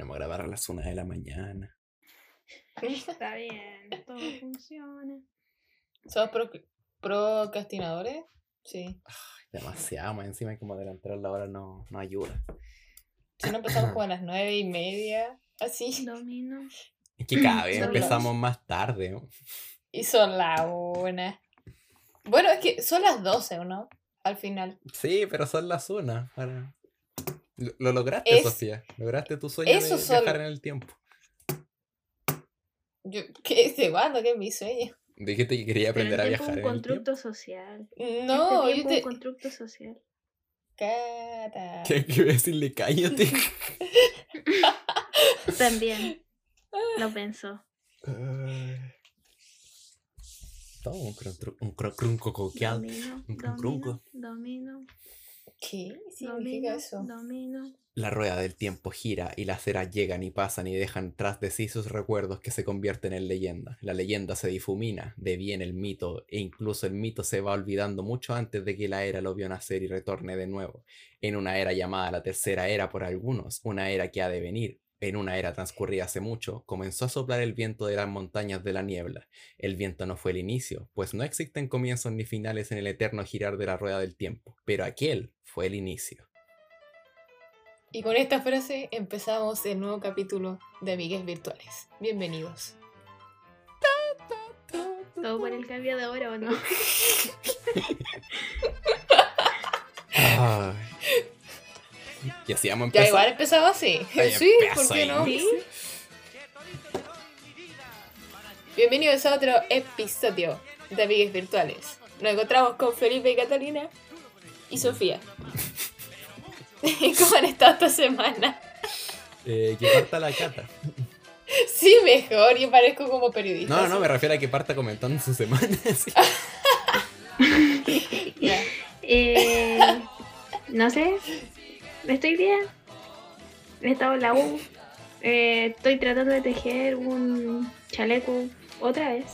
ponemos a grabar a las una de la mañana. Está bien, todo funciona. ¿Somos pro- procrastinadores? Sí. Demasiado, más encima como adelantar la hora no, no ayuda. Si no empezamos como a las nueve y media, así. Domino. Es que cada vez Son empezamos más tarde. ¿no? Y son las una. Bueno, es que son las doce, ¿o no? Al final. Sí, pero son las una. Ahora... Lo, lo lograste, Es- Sofía. Lograste tu sueño de son- viajar en el tiempo. Yo, ¿Qué? ¿De cuándo? ¿Qué es mi sueño? Dijiste que quería Pero aprender a el tiempo viajar es un el tiempo. constructo social. No, este yo tiempo te... es un constructo social. Cata. ¿Qué que decirle cállate? También lo pensó. Todo un crunco coqueado. Domino, un domino, crunco. domino, ¿Qué significa domino, eso? domino. La rueda del tiempo gira y las eras llegan y pasan y dejan tras de sí sus recuerdos que se convierten en leyenda. La leyenda se difumina, deviene el mito e incluso el mito se va olvidando mucho antes de que la era lo vio nacer y retorne de nuevo. En una era llamada la tercera era por algunos, una era que ha de venir. En una era transcurrida hace mucho, comenzó a soplar el viento de las montañas de la niebla. El viento no fue el inicio, pues no existen comienzos ni finales en el eterno girar de la rueda del tiempo, pero aquel fue el inicio. Y con esta frase empezamos el nuevo capítulo de Amigues Virtuales. Bienvenidos. ¿Todo por el cambio de hora o no? Ay. Y así vamos a Ya igual empezaba así. Ay, sí, ¿por qué ahí. no? Sí. Bienvenidos a otro episodio de Amigues Virtuales. Nos encontramos con Felipe y Catalina y Sofía. ¿Cómo han estado esta semana? Eh, que parta la cata. Sí, mejor, yo parezco como periodista. No, no, sí. me refiero a que parta comentando su semana. sí. Eh, no sé. Estoy bien. He estado en la U. Eh, estoy tratando de tejer un chaleco otra vez.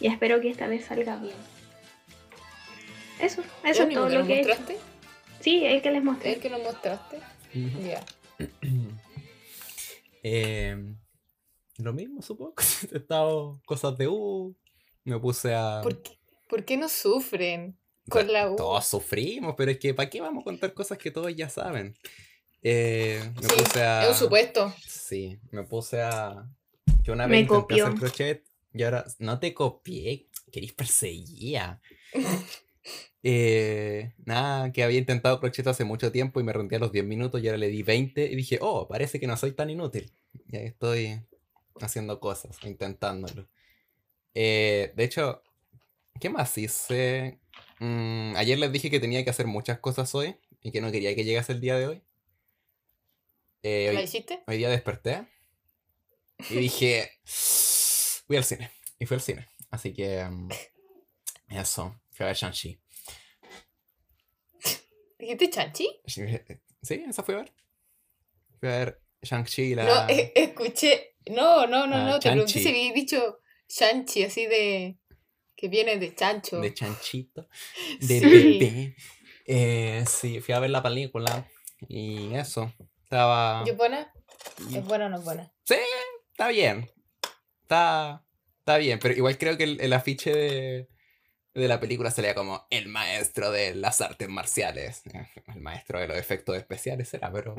Y espero que esta vez salga bien. Eso, eso ¿Es todo que lo que he hecho. mostraste? Sí, el que les ¿Es mostré. el que nos mostraste? Ya. Eh, lo mismo, supongo. He estado cosas de U. Me puse a. ¿Por qué, por qué no sufren O sea, con la U? Todos sufrimos, pero es que ¿para qué vamos a contar cosas que todos ya saben? Eh, me Sí, puse a. Es un supuesto. Sí, me puse a. Que una Me vez intenté copió. hacer crochet y ahora. No te copié, querís perseguía. Eh, nada, que había intentado crochet hace mucho tiempo y me rendí a los 10 minutos y ahora le di 20 y dije, oh, parece que no soy tan inútil. Y ahí estoy haciendo cosas, intentándolo. Eh, de hecho, ¿qué más hice? Mm, ayer les dije que tenía que hacer muchas cosas hoy y que no quería que llegase el día de hoy. Eh, ¿La hoy, hiciste? hoy día desperté y dije, voy al cine. Y fui al cine. Así que, mm, eso, fui a ver Shang-Chi. ¿Dijiste chanchi? Sí, esa fui a ver. Fui a ver Shang-Chi y la... No, eh, escuché. No, no, no, Ah, no. Te pregunté si habías dicho chanchi, así de. Que viene de chancho. de Chanchito. De Sí. bebé. Eh, sí, fui a ver la película y eso. Estaba... ¿Y es buena? ¿Es buena o no es buena? Sí, está bien. Está, está bien, pero igual creo que el, el afiche de, de la película sería como el maestro de las artes marciales. El maestro de los efectos especiales será, pero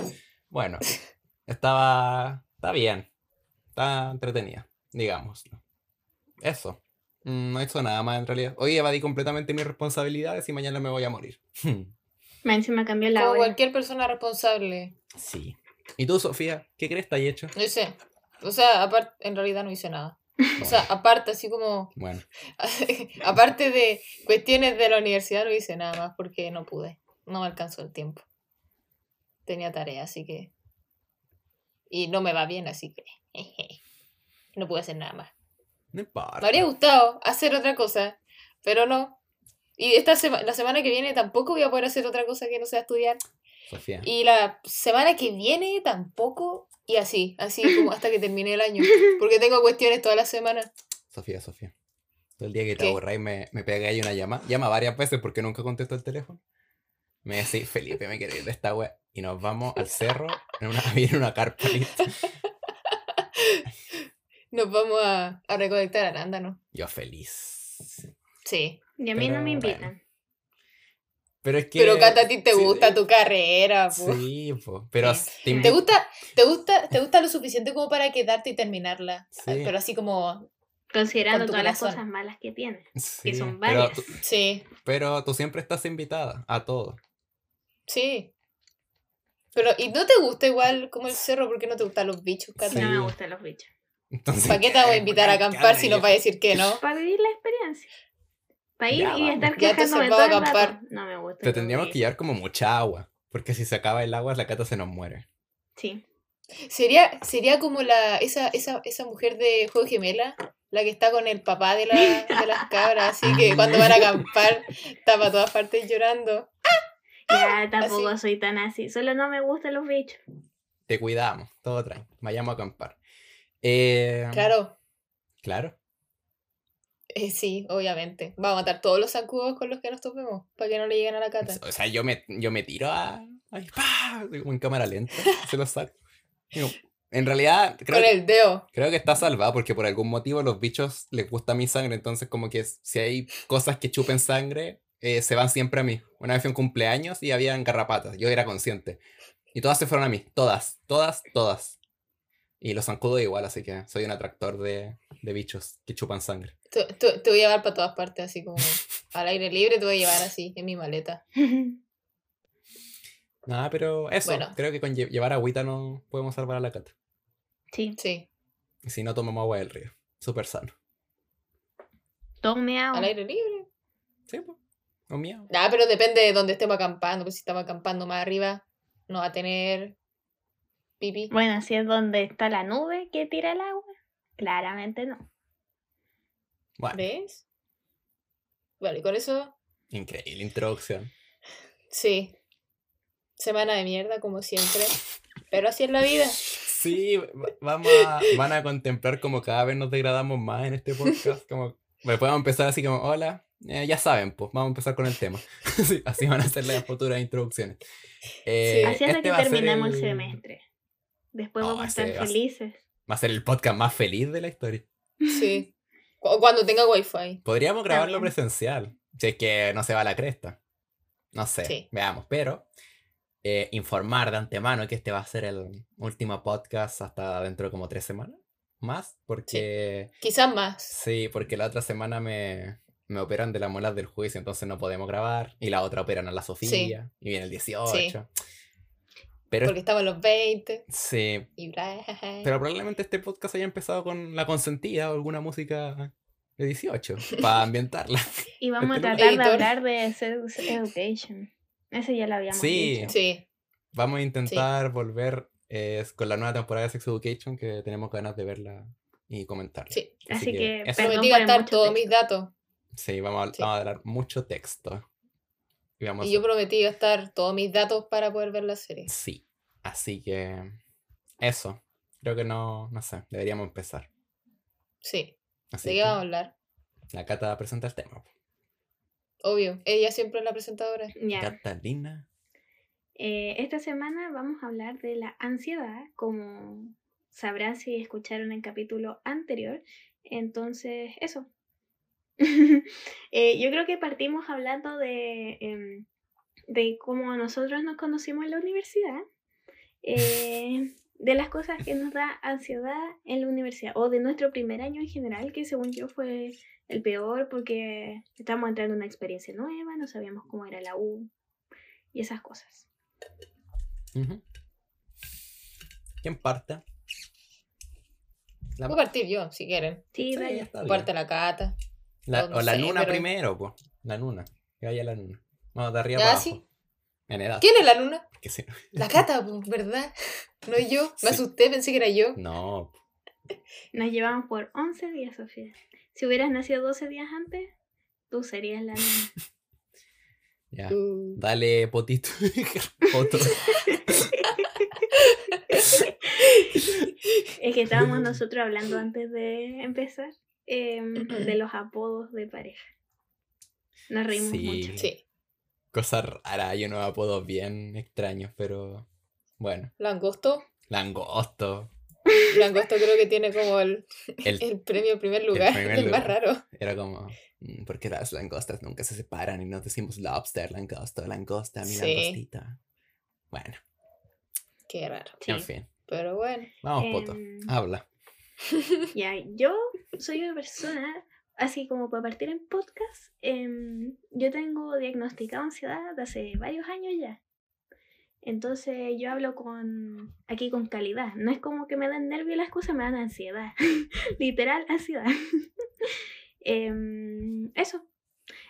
bueno, estaba, está bien. Está entretenida, digámoslo. Eso. Mm, No he hecho nada más en realidad. Hoy evadí completamente mis responsabilidades y mañana me voy a morir. Más encima cambió la Como hora. cualquier persona responsable. Sí. ¿Y tú, Sofía? ¿Qué crees que hay hecho? No sé. O sea, aparte, en realidad no hice nada. O sea, aparte, así como. Bueno, aparte de cuestiones de la universidad, no hice nada más porque no pude. No me alcanzó el tiempo. Tenía tarea, así que. Y no me va bien, así que. No pude hacer nada más. No importa. Me habría gustado hacer otra cosa, pero no. Y esta sema- la semana que viene tampoco voy a poder hacer otra cosa que no sea estudiar. Sofía. Y la semana que viene tampoco. Y así, así como hasta que termine el año. Porque tengo cuestiones toda la semana. Sofía, Sofía. Todo el día que te aburráis me, me pegáis una llama. Llama varias veces porque nunca contesto el teléfono. Me decís, Felipe, me quiero ir de esta web. Y nos vamos al cerro en una, viene una carpa. nos vamos a, a recolectar arándanos. Yo feliz. Sí. Y a mí no Pero me bueno. invitan. Pero es que. Pero Cata, a ti te sí, gusta tu carrera, po. Sí, po, pero Sí. te ¿Te gusta, te gusta, te gusta lo suficiente como para quedarte y terminarla. Sí. Pero así como, Considerando todas las cosas malas que tiene. Sí, son pero varias. tú- sí, Pero tú siempre estás invitada a todo. sí. Pero, ¿y no te gusta igual como el cerro? ¿Por qué no te gustan los bichos, Cata? Sí. No me gustan los bichos. Entonces, ¿Para qué te voy a invitar a acampar si no ya. vas a decir que no? Para vivir la experiencia. Para ir Ya, y estar quejándome vamos todo a el rato. No me gusta. Te tendríamos que llevar como mucha agua. Porque si se acaba el agua, la cata se nos muere. Sí. Sería, sería como la, esa, esa, esa mujer de Juego Gemela, la que está con el papá de, la, de las cabras, así que cuando van a acampar está para todas partes llorando. Ya tampoco Así. soy tan así. Solo no me gustan los bichos. Te cuidamos, todo trae. Vayamos a acampar. Eh, Claro, Claro. eh, sí, obviamente. Va a matar todos los zancudos con los que nos topemos, para que no le lleguen a la cata. O sea, yo me, yo me tiro a. ahí, ¡pah! como en cámara lenta. Se lo saco. Digo, en realidad, creo, Con el dedo. creo que está salvado porque por algún motivo los bichos les gusta mi sangre. Entonces, como que si hay cosas que chupen sangre, eh, se van siempre a mí. Una vez fue un cumpleaños y habían garrapatas. Yo era consciente. Y todas se fueron a mí. Todas, todas, todas. Y los zancudos igual, así que soy un atractor de, de bichos que chupan sangre. Te, te- te voy a llevar para todas partes, así como al aire libre, te voy a llevar así, en mi maleta. Nada, pero eso. Bueno. Creo que con lle- llevar agüita no podemos salvar a la cata. sí. Sí, Y si no tomamos agua del río. Súper sano. Tome al agua. aire libre. Sí, pues. O miau. Ah, pero depende de dónde estemos acampando, pues si estamos acampando más arriba, no va a tener pipí. Bueno, si es donde está la nube que tira el agua. Claramente no. Bueno, ¿Ves? Vale, con eso, increíble introducción. sí. Semana de mierda, como siempre. Pero así es la vida. Sí, va- vamos a, van a contemplar como cada vez nos degradamos más en este podcast. Como, bueno, podemos empezar así como, hola, eh, ya saben, pues vamos a empezar con el tema. Sí, así van a ser las futuras introducciones. Eh, Así hasta este que el... el- semestre. Después No, vamos a estar va a ser- felices. Va a ser el podcast más feliz de la historia. Sí. Cu- Cuando tenga wifi. Podríamos grabarlo También. presencial, si es que no se va a la cresta. No sé, Sí. veamos, pero eh, informar de antemano que este va a ser el último podcast hasta dentro de como tres semanas más, porque Quizás más. sí, porque la otra semana me, me operan de las muelas del juicio, entonces no podemos grabar, y la otra operan a la Sofía, y viene el 18. Pero Porque estamos en los 20. sí, Y bla. pero probablemente este podcast haya empezado con la consentida o alguna música de 18 para ambientarla. Y vamos a Este tratar de hablar de Sex Education. Ese ya lo habíamos Sí. dicho. Sí, Vamos a intentar volver eh, con la nueva temporada de Sex Education, que tenemos ganas de verla y comentarla. sí. Así que, eso. Perdón Prometí por el gastar mucho todos mis datos. Sí, vamos a, Sí. vamos a dar mucho texto. Y yo a- prometí gastar todos mis datos para poder ver la serie. Sí, así que eso. Creo que no, no sé, deberíamos empezar. Sí. Así ¿De qué vamos a hablar? la Cata presenta el tema. Obvio. Ella siempre es la presentadora. Catalina. Eh, esta semana vamos a hablar de la ansiedad, como sabrán si escucharon el capítulo anterior. Entonces, eso. Eh, yo creo que partimos hablando de, em, de cómo nosotros nos conocimos en la universidad, eh, de las cosas que nos da ansiedad en la universidad, o de nuestro primer año en general, que según yo fue el peor porque estábamos entrando en una experiencia nueva, no sabíamos cómo era la U y esas cosas. ¿Quién parte? La, Voy a partir yo, si quieren. Sí, Sí, bien. Parte la cata. La- no o la sé, pero- primero, pues. La Nuna. Que vaya la Nuna. Vamos de arriba para abajo. sí. En edad. ¿Quién es la luna? La cata, ¿verdad? No yo. Me Sí. asusté, pensé que era yo. No, Nos llevamos por 11 días, Sofía. Si hubieras nacido 12 días antes, tú serías la nena. ya. Uh, Dale potito. Poto. Es que estábamos nosotros hablando antes de empezar em, de los apodos de pareja. Nos reímos Sí. mucho. sí. Cosa rara, hay unos apodos bien extraños, pero bueno. Langosto. Langosto. Langosta creo que tiene como el, El- el premio en primer lugar, el, primer más lugar. raro. Era como, "Mm, ¿por qué las langostas nunca se separan y nos decimos lobster, langosta, langosta, mi Sí. langostita? Bueno, Qué raro. Sí. en fin. Pero bueno. Vamos, Poto. Em, Habla. Ya, yo soy una persona, así como para partir en podcast, em, yo tengo diagnosticado ansiedad hace varios años ya. Entonces yo hablo con aquí con calidad. No es como que me dan nervios las cosas, me dan ansiedad. Literal ansiedad. Em, eso.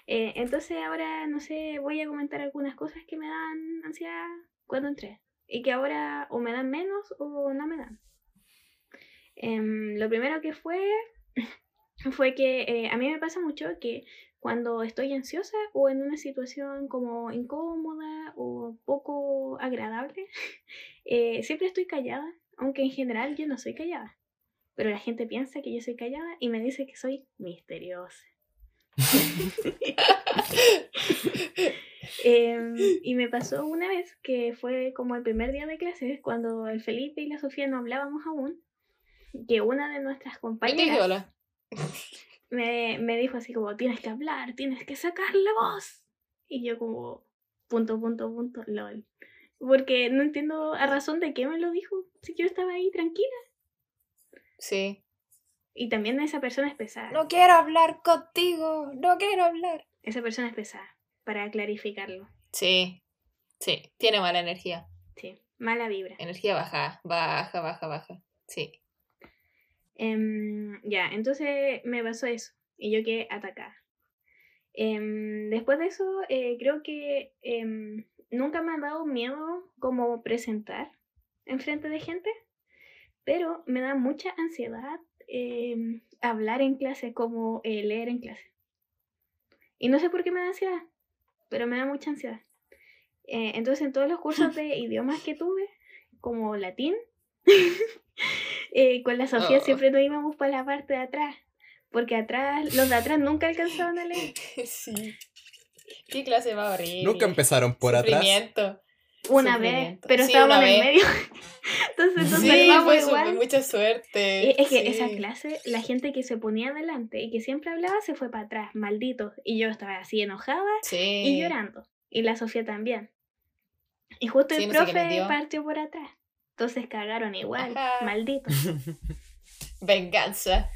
Eh, entonces ahora, no sé, voy a comentar algunas cosas que me dan ansiedad cuando entré. Y que ahora o me dan menos o no me dan. Em, lo primero que fue fue que eh, a mí me pasa mucho que cuando estoy ansiosa o en una situación como incómoda o poco agradable, eh, siempre estoy callada, aunque en general yo no soy callada. Pero la gente piensa que yo soy callada y me dice que soy misteriosa. Em, y me pasó una vez que fue como el primer día de clases, cuando el Felipe y la Sofía no hablábamos aún, que una de nuestras compañeras hola. me, me dijo así como, tienes que hablar, tienes que sacar la voz. Y yo como, punto, punto, punto, lol. Porque no entiendo a razón de qué me lo dijo, si yo estaba ahí tranquila. Sí. Y también esa persona es pesada. No quiero hablar contigo. No quiero hablar. Esa persona es pesada, para clarificarlo. Sí. Sí. Tiene mala energía. Sí, mala vibra. Energía baja. Baja, baja, baja. Sí. Em, ya, entonces me pasó eso y yo quedé atacada. Em, después de eso, eh, creo que em, nunca me ha dado miedo como presentar en frente de gente, pero me da mucha ansiedad em, hablar en clase, como eh, leer en clase. Y no sé por qué me da ansiedad, pero me da mucha ansiedad. Eh, entonces, en todos los cursos de idiomas que tuve, como latín, eh, con la Sofía Oh. siempre nos íbamos para la parte de atrás, porque atrás, los de atrás nunca alcanzaban a leer. sí. Qué clase más horrible. Nunca empezaron por atrás. Una vez, pero Sí, estábamos en el medio. Entonces nos Sí, fue su- igual. mucha suerte. Eh, Es que sí. esa clase, la gente que se ponía adelante y que siempre hablaba se fue para atrás, maldito. Y yo estaba así enojada Sí. y llorando. Y la Sofía también. Y justo Sí, el profe partió por atrás. Entonces cagaron igual, Ajá. maldito. Venganza.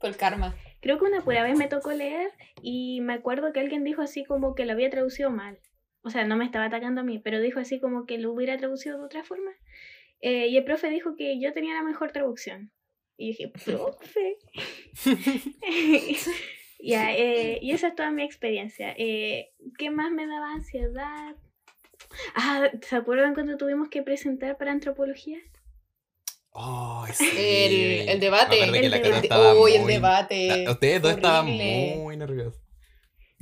Por karma. Creo que una pura vez me tocó leer y me acuerdo que alguien dijo así como que lo había traducido mal. O sea, no me estaba atacando a mí, pero dijo así como que lo hubiera traducido de otra forma. Eh, y el profe dijo que yo tenía la mejor traducción. Y dije, profe. ya, eh, y esa es toda mi experiencia. Eh, ¿Qué más me daba ansiedad? Ah, ¿se acuerdan cuando tuvimos que presentar para antropología? Ay, sí. El, debate. El Uy, el debate. Ustedes dos estaban muy nerviosos.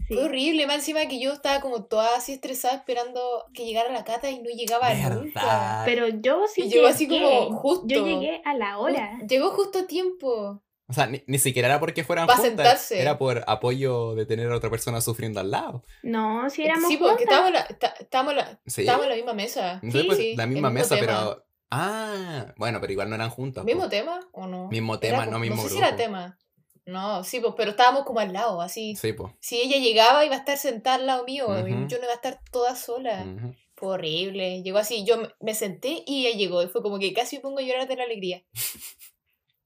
Sí. Fue horrible, más encima que yo estaba como toda así estresada esperando que llegara la cata y no llegaba nunca. ¿Verdad? Pero yo sí Y llegó así llegué. como justo. Yo llegué a la hora. Llegó justo a tiempo. O sea, ni, ni siquiera era porque fueran Pa' juntas, sentarse. era por apoyo de tener a otra persona sufriendo al lado. No, si éramos sí, porque juntas. estábamos en la, ta- estábamos en la- Sí. estábamos en la misma mesa. Entonces, pues, sí, la el misma mismo mesa, tema. pero. Ah, bueno, pero igual no eran juntas. ¿Mismo po. tema o no? Mismo Era tema, como- no mismo No sé si grupo. era tema. No, sí, pues, pero estábamos como al lado, así. Sí, pues. Si ella llegaba, iba a estar sentada al lado mío. y Ujú. Yo no iba a estar toda sola. Ujú. Fue horrible. Llegó así, yo me- me senté y ella llegó. Y fue como que casi me pongo a llorar de la alegría.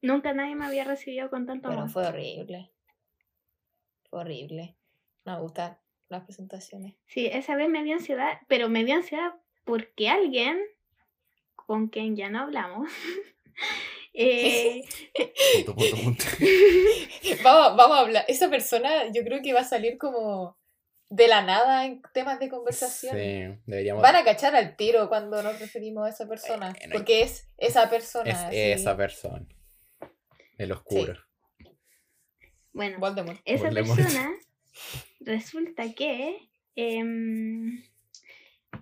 Nunca nadie me había recibido con tanto Pero amor. fue horrible. Fue horrible. No me gustan las presentaciones. Sí, esa vez me dio ansiedad, pero me dio ansiedad porque alguien con quien ya no hablamos eh, Punto, punto, punto. Vamos, vamos a hablar. Esa persona yo creo que va a salir como de la nada en temas de conversación. Sí, deberíamos. Van a cachar al tiro cuando nos referimos a esa persona. Porque es esa persona. Es así. esa persona. El oscuro. bueno, Voldemort. esa Voldemort. persona resulta que em,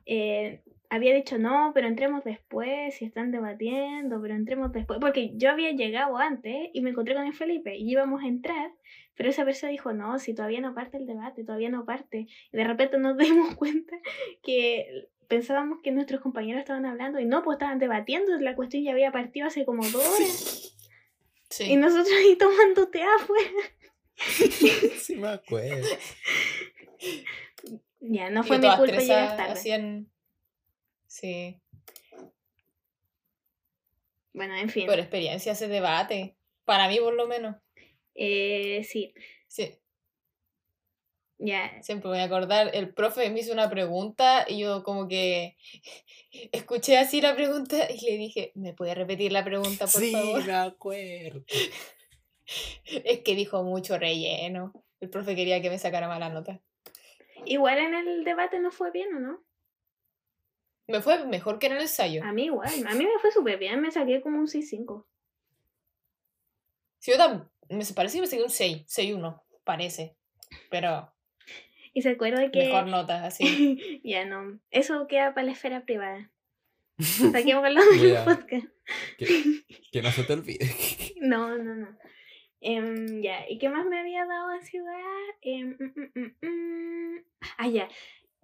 eh, había dicho no, pero entremos después, si están debatiendo, pero entremos después, porque yo había llegado antes y me encontré con el Felipe y íbamos a entrar, pero esa persona dijo no, si todavía no parte el debate, todavía no parte, y de repente nos dimos cuenta que pensábamos que nuestros compañeros estaban hablando y no, pues estaban debatiendo, la cuestión ya había partido hace como dos horas. Sí. Y nosotros ahí tomando té afuera. sí me acuerdo. Ya, no fue mi culpa llegar tarde. hacían... Sí. Bueno, en fin. Por experiencia ese debate. Para mí, por lo menos. Eh, sí, Sí. Ya. Siempre voy a acordar, el profe me hizo una pregunta y yo como que escuché así la pregunta y le dije, ¿me puede repetir la pregunta, por sí, favor? me acuerdo. Es que dijo mucho relleno. El profe quería que me sacara mala nota. Igual en el debate no fue bien, ¿o no? Me fue mejor que en el ensayo. A mí igual. A mí me fue súper bien. Me saqué como un 6-5. Sí, yo tam- me parece que me saqué un 6, 6-1, parece. Pero Y se acuerda que... mejor nota, así. ya no. Eso queda para la esfera privada. Voy del podcast. Que, que no se te olvide. No, no, no. Em, ya, ¿y qué más me había dado ansiedad? Em, mm, mm, mm. Ah, ya.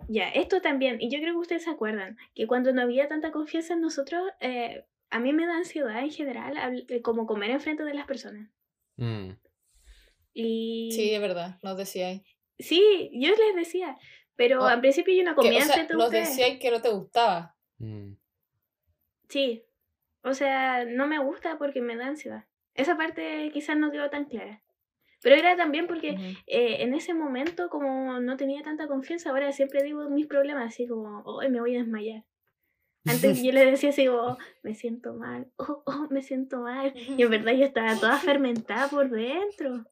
Ya, esto también, y yo creo que ustedes se acuerdan, que cuando no había tanta confianza en nosotros, eh, a mí me da ansiedad en general, eh, como comer enfrente de las personas. Mm, Y Sí, es verdad, nos decíais. Sí, yo les decía, pero Oh, al principio yo no Que, comía o sea, enfrente de nos ustedes. decíais que no te gustaba. mm. Sí, o sea, no me gusta porque me da ansiedad. Esa parte quizás no quedó tan clara. Pero era también porque eh, en ese momento, como no tenía tanta confianza, ahora siempre digo mis problemas así como, hoy me voy a desmayar. Antes yo le decía así como, "Oh, me siento mal, oh, oh, me siento mal. Y en verdad yo estaba toda fermentada por dentro.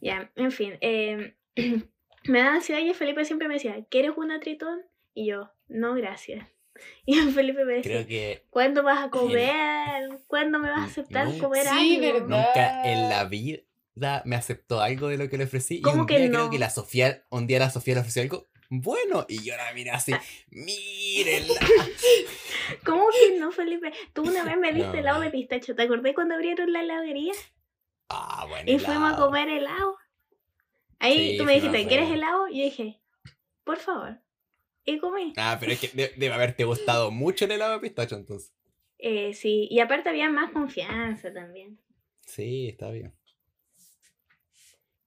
Ya, en fin. eh, me da ansiedad y Felipe siempre me decía, ¿quieres una tritón? Y yo, no, gracias. Y Felipe me decía, Creo que ¿cuándo vas a comer? ¿Cuándo me vas a aceptar Nunca- comer Sí, algo? verdad. nunca en la vida me aceptó algo de lo que le ofrecí. Y ¿Cómo un que día no? creo que la Sofía, un día la Sofía le ofreció algo bueno. Y yo la miré así, mírenla. ¿Cómo que no, Felipe? Tú una vez me diste No. helado de pistacho. ¿Te acordás cuando abrieron la heladería? Ah, bueno. Y fuimos a comer helado. Ahí Sí, tú me dijiste, ¿quieres helado? Y yo dije, por favor. Y comí. Ah, pero es que de- debe haberte gustado mucho el helado de pistacho entonces. Eh, sí, y aparte había más confianza también. Sí, está bien.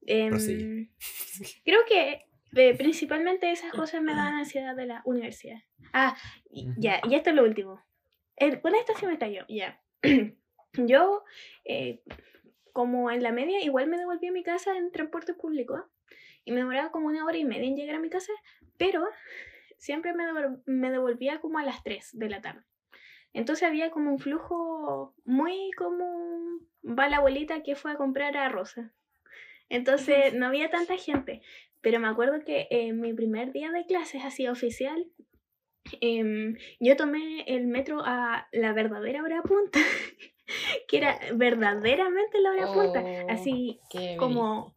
Em, creo que eh, principalmente esas cosas me dan ansiedad de la universidad. Ah, ya, y esto es lo último. El, con esta sí me cayó, ya. Yo, eh, como en la media, igual me devolví a mi casa en transporte público y me demoraba como una hora y media en llegar a mi casa, pero siempre me, me devolvía como a las 3 de la tarde. Entonces había como un flujo muy como va la abuelita que fue a comprar a Rosa. Entonces no había tanta gente. Pero me acuerdo que en mi primer día de clases, así oficial, em, yo tomé el metro a la verdadera hora punta, que era verdaderamente la hora punta. Oh, Así como,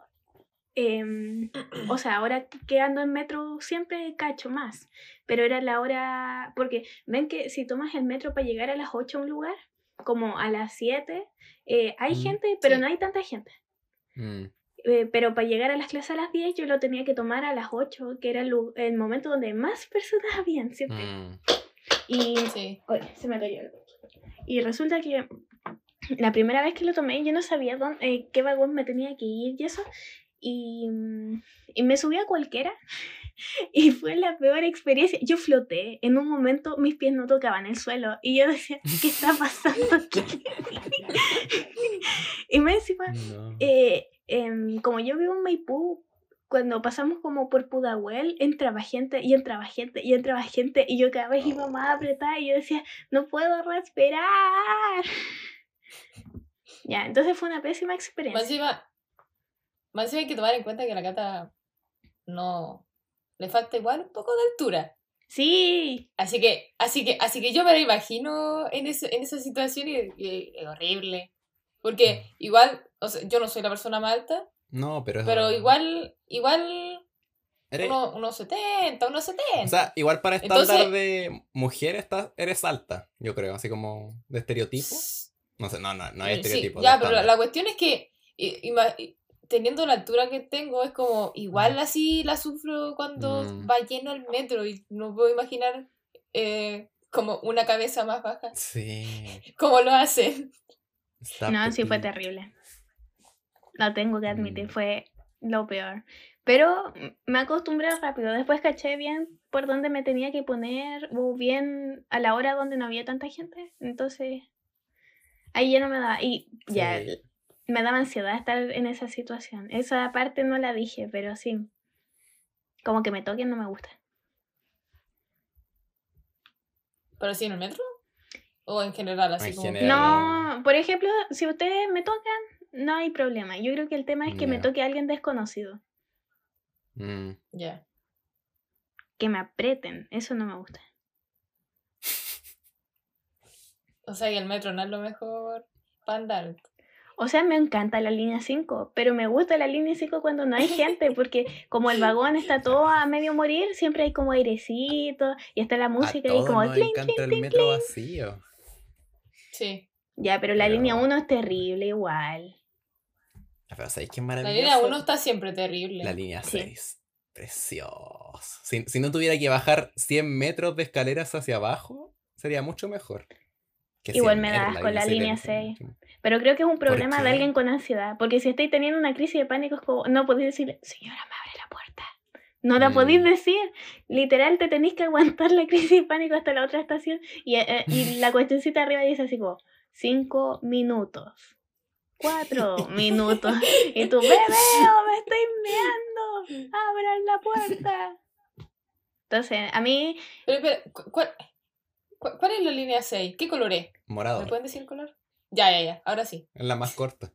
em, o sea, ahora que ando en metro siempre cacho más, pero era la hora, porque ven que si tomas el metro para llegar a las 8 a un lugar, como a las 7, eh, hay Mm, gente, pero sí. no hay tanta gente. Mm, Eh, pero para llegar a las clases a las 10 yo lo tenía que tomar a las 8, que era el, lu- el momento donde más personas habían siempre. mm. Y Sí. Oye, se me cayó algo. Y resulta que la primera vez que lo tomé, yo no sabía dónde, eh, qué vagón me tenía que ir y eso. Y, y me subí a cualquiera. Y fue la peor experiencia. Yo floté. En un momento mis pies no tocaban el suelo. Y yo decía, ¿qué está pasando aquí? y me encima, No. eh, em, como yo vivo en Maipú, cuando pasamos como por Pudahuel, entraba gente y entraba gente y entraba gente y yo cada vez iba más apretada y yo decía, no puedo respirar. Ya, entonces fue una pésima Más experiencia. encima, más encima hay que tomar en cuenta que la cata no le falta igual un poco de altura. Sí, Así que, así que, así que yo me lo imagino en, ese, en esa situación y, y es horrible. Porque igual, o sea, yo no soy la persona más alta, No, pero. pero igual, igual, Eres- uno- unos 70, unos 70. O sea, igual para estándar Entonces- de mujer estás, eres alta, yo creo, así como de estereotipo. No sé, no, no, no hay Sí, estereotipo. ya, pero la, estándar. la cuestión es que teniendo la altura que tengo, es como, igual así la sufro cuando Mm. va lleno el metro y no puedo imaginar eh, como una cabeza más baja. Sí. ¿Cómo lo hacen? Está No, sí fue terrible. Lo tengo que admitir, Mm. fue lo peor. Pero me acostumbré rápido. Después caché bien por dónde me tenía que poner o bien a la hora donde no había tanta gente. Entonces, ahí ya no me daba. Y ya Sí. me daba ansiedad estar en esa situación. Esa parte no la dije, pero sí. Como que me toquen no me gusta. ¿Pero sí en el metro? ¿O en general? Así En como general. No, por ejemplo, si ustedes me tocan, no hay problema. Yo creo que el tema es que me toque alguien desconocido. Mm. Ya. Que me aprieten. Eso no me gusta. O sea, que el metro no es lo mejor para andar. O sea, me encanta la línea 5, pero me gusta la línea 5 cuando no hay gente, porque como el vagón está todo a medio morir, siempre hay como airecito y está la A música y todos como clink, encanta clink, el clink, metro clink. vacío. Sí. Ya, pero la Pero- línea 1 es terrible igual. Pero ¿sabéis qué La maravilloso? línea 1 está siempre terrible. La línea Sí. 6. Precioso. Si, si no tuviera que bajar 100 metros de escaleras hacia abajo, sería mucho mejor. Que Igual 100 me da asco la línea debe ser 6. mucho- Pero creo que es un problema de alguien con ansiedad, porque si estáis teniendo una crisis de pánico, es como, no podéis decirle, señora, me abre la puerta. No la podéis Mm. decir. Literal, te tenéis que aguantar la crisis de pánico hasta la otra estación. Y, eh, eh, y la cuestioncita arriba dice así como, cinco minutos. Cuatro minutos. Y tú, bebé, oh, me estoy meando. Abran la puerta. Entonces, a mí, Pero, pero, cu- ¿cuál, cu- cuál es la línea 6? ¿Qué color es? Morado. ¿Me pueden decir el color? Ya, ya, ya. Ahora sí. Es la más corta.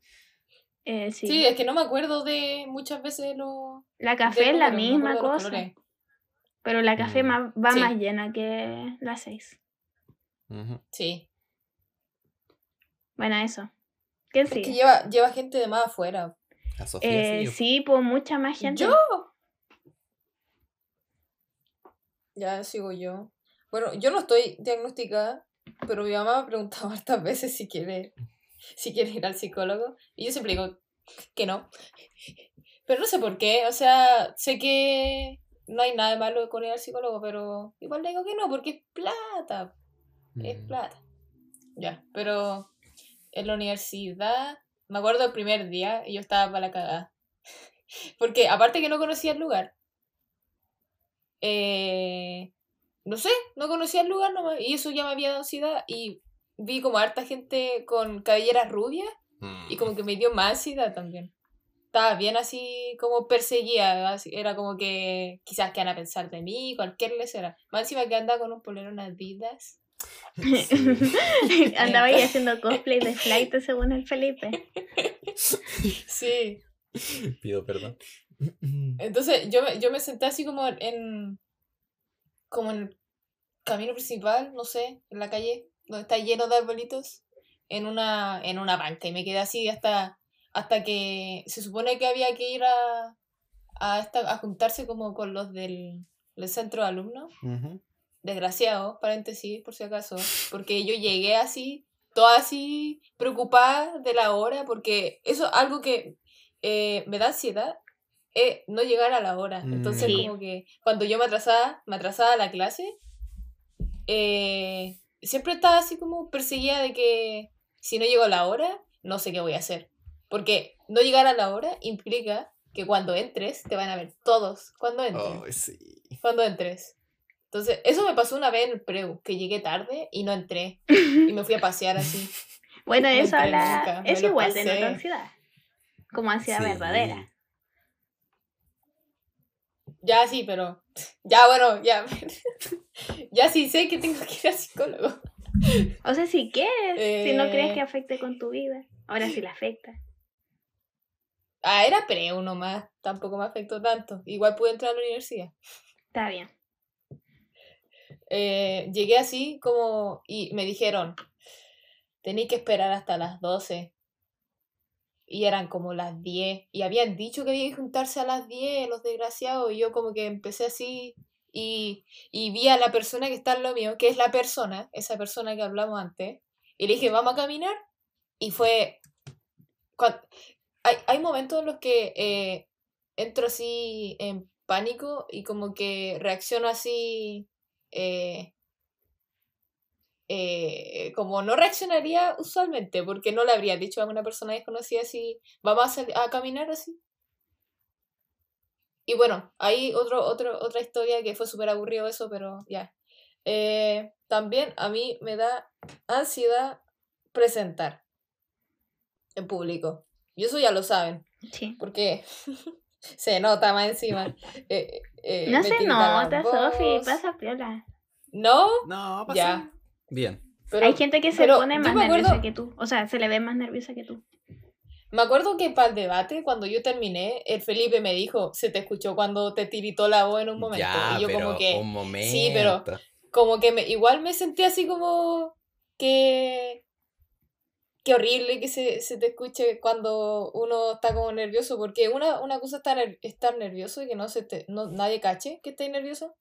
Eh, sí, Sí, es que no me acuerdo de muchas veces lo. la café es la misma cosa. cosa. Pero la café Mm. más- va Sí. más llena que la 6. Ujú. Sí. Bueno, eso. ¿Quién Es que lleva, lleva gente de más afuera. La Sofía Eh, sí. sí, pues mucha más gente. ¿Yo? Ya sigo yo. Bueno, yo no estoy diagnosticada, pero mi mamá me ha preguntado hartas veces si quiere, si quiere ir al psicólogo. Y yo siempre digo que no. Pero no sé por qué. O sea, sé que no hay nada de malo con ir al psicólogo, pero igual le digo que no, porque es plata. Es Mm. plata. Ya, pero en la universidad, me acuerdo el primer día y yo estaba para la cagada. Porque aparte que no conocía el lugar, eh, no sé, no conocía el lugar nomás, y eso ya me había dado ansiedad y vi como harta gente con cabelleras rubias y como que me dio más ansiedad también. Estaba bien así como perseguida, así, era como que quizás que van a pensar de mí, cualquier les era. Más encima que anda con un polerón Adidas. Sí. Andaba ahí haciendo cosplay de flight según el Felipe. Sí. Pido perdón. Entonces yo, me- yo me senté así como en. como en el camino principal, no sé, en la calle, donde está lleno de arbolitos, en una, en una banca. Y me quedé así hasta, hasta que se supone que había que ir a, a, esta- a juntarse como con los del, del centro de alumnos. Ujú. Desgraciado, paréntesis, por si acaso. Porque yo llegué así, toda así, preocupada de la hora, porque eso es algo que eh, me da ansiedad, es no llegar a la hora. Mm. Entonces, Sí. como que cuando yo me atrasaba, me atrasaba a la clase, eh, siempre estaba así como perseguida de que si no llego a la hora, no sé qué voy a hacer. Porque no llegar a la hora implica que cuando entres, te van a ver todos cuando entres sí. cuando entres. Entonces, eso me pasó una vez en el preu, que llegué tarde y no entré. Y me fui a pasear así. Bueno, No eso me es igual de pasé. nota ansiedad. Como ansiedad Sí. verdadera. Ya sí, pero. Ya, bueno, ya. ya sí sé que tengo que ir al psicólogo. O sea, si quieres, si no crees Eh. que afecte con tu vida. Ahora sí la afecta. Ah, era preu nomás. Tampoco me afectó tanto. Igual pude entrar a la universidad. Está bien. Eh, llegué así como. Y me dijeron: Tenéis que esperar hasta las 12. Y eran como las 10. Y habían dicho que había que juntarse a las 10, los desgraciados. Y yo como que empecé así. Y, y vi a la persona que está en lo mío, que es la persona, esa persona que hablamos antes. Y le dije, vamos a caminar. Y fue... cuan- hay, hay momentos en los que eh, entro así en pánico y como que reacciono así eh, eh, como no reaccionaría usualmente, porque no le habría dicho a una persona desconocida si vamos a, caminar así. Y bueno, hay otro, otro, otra historia que fue súper aburrido eso, pero ya. Eh, también a mí me da ansiedad presentar en público. Y eso ya lo saben, Sí. porque se nota más encima. Eh, eh, No se nota, Sofi, pasa piola. No, No, pasa. Ya. Bien. pero Hay gente que se pone más acuerdo- nerviosa que tú. O sea, se le ve más nerviosa que tú. Me acuerdo que para el debate, cuando yo terminé, el Felipe me dijo, se te escuchó cuando te tiritó la voz en un momento. Ya, y yo pero como que, un momento. sí, pero- como que me, igual me sentí así como que, que horrible que se, se te escuche cuando uno está como nervioso, porque una, una cosa es estar, estar nervioso y que no se te, no, nadie cache que estés nervioso,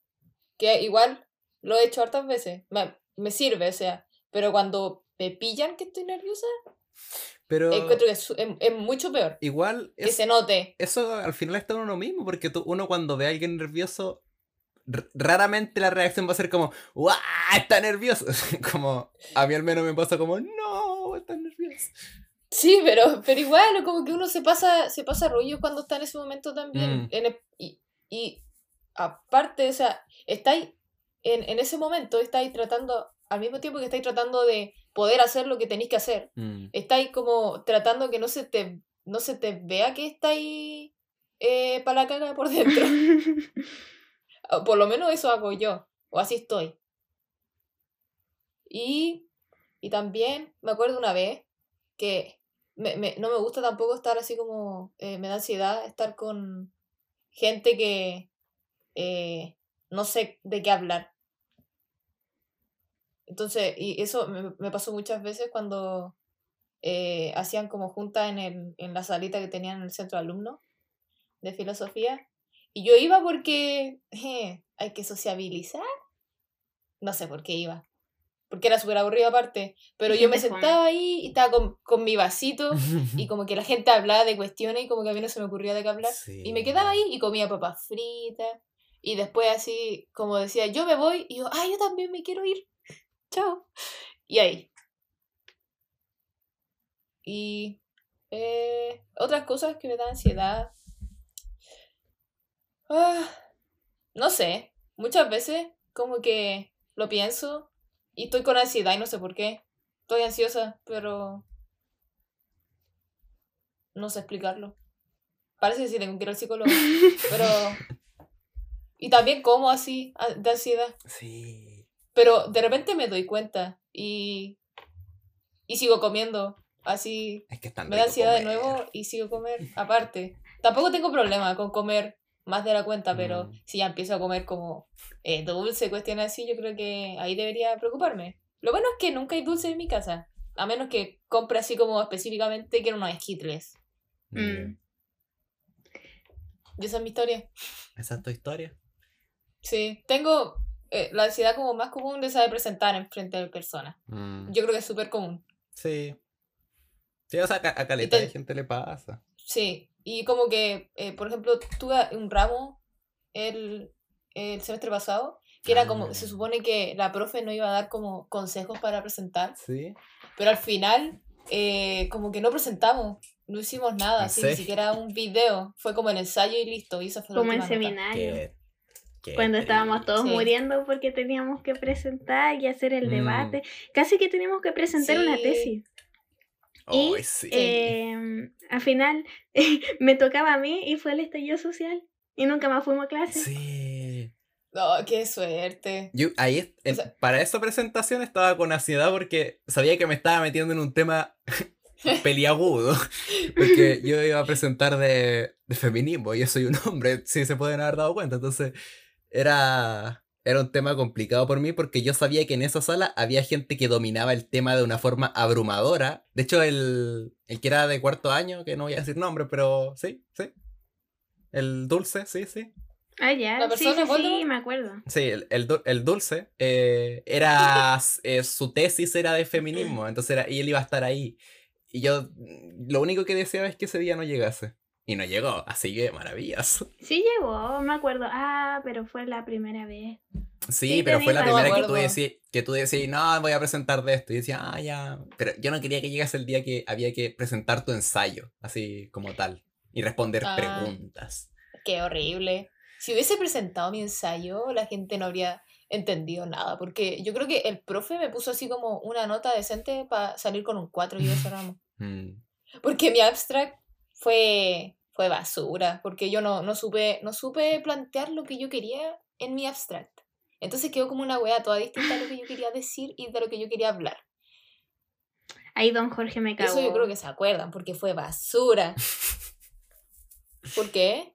que igual lo he hecho hartas veces, me, me sirve, o sea, pero cuando me pillan que estoy nerviosa, Pero encuentro que es, su- es- es mucho peor. igual Que es- se note. eso al final está en uno mismo, porque tú, uno cuando ve a alguien nervioso, raramente la reacción va a ser como, ¡guau! Está nervioso. como, a mí al menos me pasa como, ¡no! Está nervioso. Sí, pero, pero igual, como que uno se pasa, se pasa rollo cuando está en ese momento también. Mm. En el- y, y aparte, o sea, estáis en, en ese momento, estáis tratando, al mismo tiempo que estáis tratando de poder hacer lo que tenéis que hacer, Mm, estáis como tratando que no se te, no se te vea que estáis eh, para la caga por dentro. Por lo menos eso hago yo, o así estoy. Y, y también me acuerdo una vez que me, me- no me gusta tampoco estar así como, eh, me da ansiedad estar con gente que eh, no sé de qué hablar. Entonces, y eso me, me pasó muchas veces cuando eh, hacían como juntas en, el, en la salita que tenían en el centro de alumnos de filosofía. Y yo iba porque eh, hay que sociabilizar. No sé por qué iba. Porque era súper aburrido aparte. Pero yo me sentaba ahí y estaba con, con mi vasito y como que la gente hablaba de cuestiones y como que a mí no se me ocurría de qué hablar. Y me Sí. quedaba ahí y comía papas fritas. Y después así, como decía, yo me voy. Y yo, ah, yo también me quiero ir. Chao. Y ahí. Y eh, otras cosas que me dan ansiedad. Ah, no sé. Muchas veces como que lo pienso y estoy con ansiedad y no sé por qué. Estoy ansiosa, pero no sé explicarlo. Parece que sí tengo que ir al psicólogo. Pero. Y también como así, de ansiedad. Sí. Pero de repente me doy cuenta y. Y sigo comiendo. Así. Es que están Me da ansiedad de nuevo y sigo comer. Aparte. Tampoco tengo problema con comer más de la cuenta, pero Mm. si ya empiezo a comer como eh, dulce, cuestiones así, yo creo que ahí debería preocuparme. Lo bueno es que nunca hay dulce en mi casa. A menos que compre así como específicamente quiero unos esquitles. Mm. Y esa es mi historia. Esa es tu historia. Sí, tengo eh, la ansiedad como más común de saber presentar en frente de personas. Mm, Yo creo que es súper común. Sí. Sí, o sea, a, a caleta te- de gente le pasa. Sí, y como que, eh, por ejemplo, tuve un ramo el, el semestre pasado, que era como, Ah. se supone que la profe no iba a dar como consejos para presentar, Sí. pero al final eh, como que no presentamos, no hicimos nada, ¿En así, ni siquiera un video, fue como el ensayo y listo, y esa fue Como nota. seminario. Qué- Cuando estábamos todos Sí. muriendo porque teníamos que presentar y hacer el Mm. debate. Casi que teníamos que presentar una tesis. Ay, y, sí. Eh, al final me tocaba a mí y fue el estallido social. Y nunca más fuimos a clase. Sí. Oh, qué suerte. Yo ahí, sea- para esa presentación estaba con ansiedad porque sabía que me estaba metiendo en un tema peliagudo. Porque yo iba a presentar de, de feminismo y yo soy un hombre, si se pueden haber dado cuenta. Entonces era, era un tema complicado por mí porque yo sabía que en esa sala había gente que dominaba el tema de una forma abrumadora. De hecho, el, el que era de cuarto año, que no voy a decir nombre, pero sí, sí. El dulce, sí, sí. Ah, ya. ¿La sí, persona sí, sí, me acuerdo. Sí, el, el, el dulce eh, era eh, su tesis era de feminismo, entonces era, y él iba a estar ahí. Y yo mm, lo único que deseaba es que ese día no llegase. Y no llegó, así que maravilloso. Sí llegó, me acuerdo. Ah, pero fue la primera vez. Sí, Sí, pero fue la primera que tú, decías, que tú decías, no, voy a presentar de esto. Y decía, ah, ya. Pero yo no quería que llegase el día que había que presentar tu ensayo, así como tal. Y responder Ah. preguntas. Qué horrible. Si hubiese presentado mi ensayo, la gente no habría entendido nada, porque yo creo que el profe me puso así como una nota decente para salir con un 4 y ramo. Mm. Porque mi abstract fue, fue basura, porque yo no, no, supe, no supe plantear lo que yo quería en mi abstract. Entonces quedó como una wea toda distinta a lo que yo quería decir y de lo que yo quería hablar. Ahí don Jorge me cagó. Eso yo creo que se acuerdan, porque fue basura. ¿Por qué?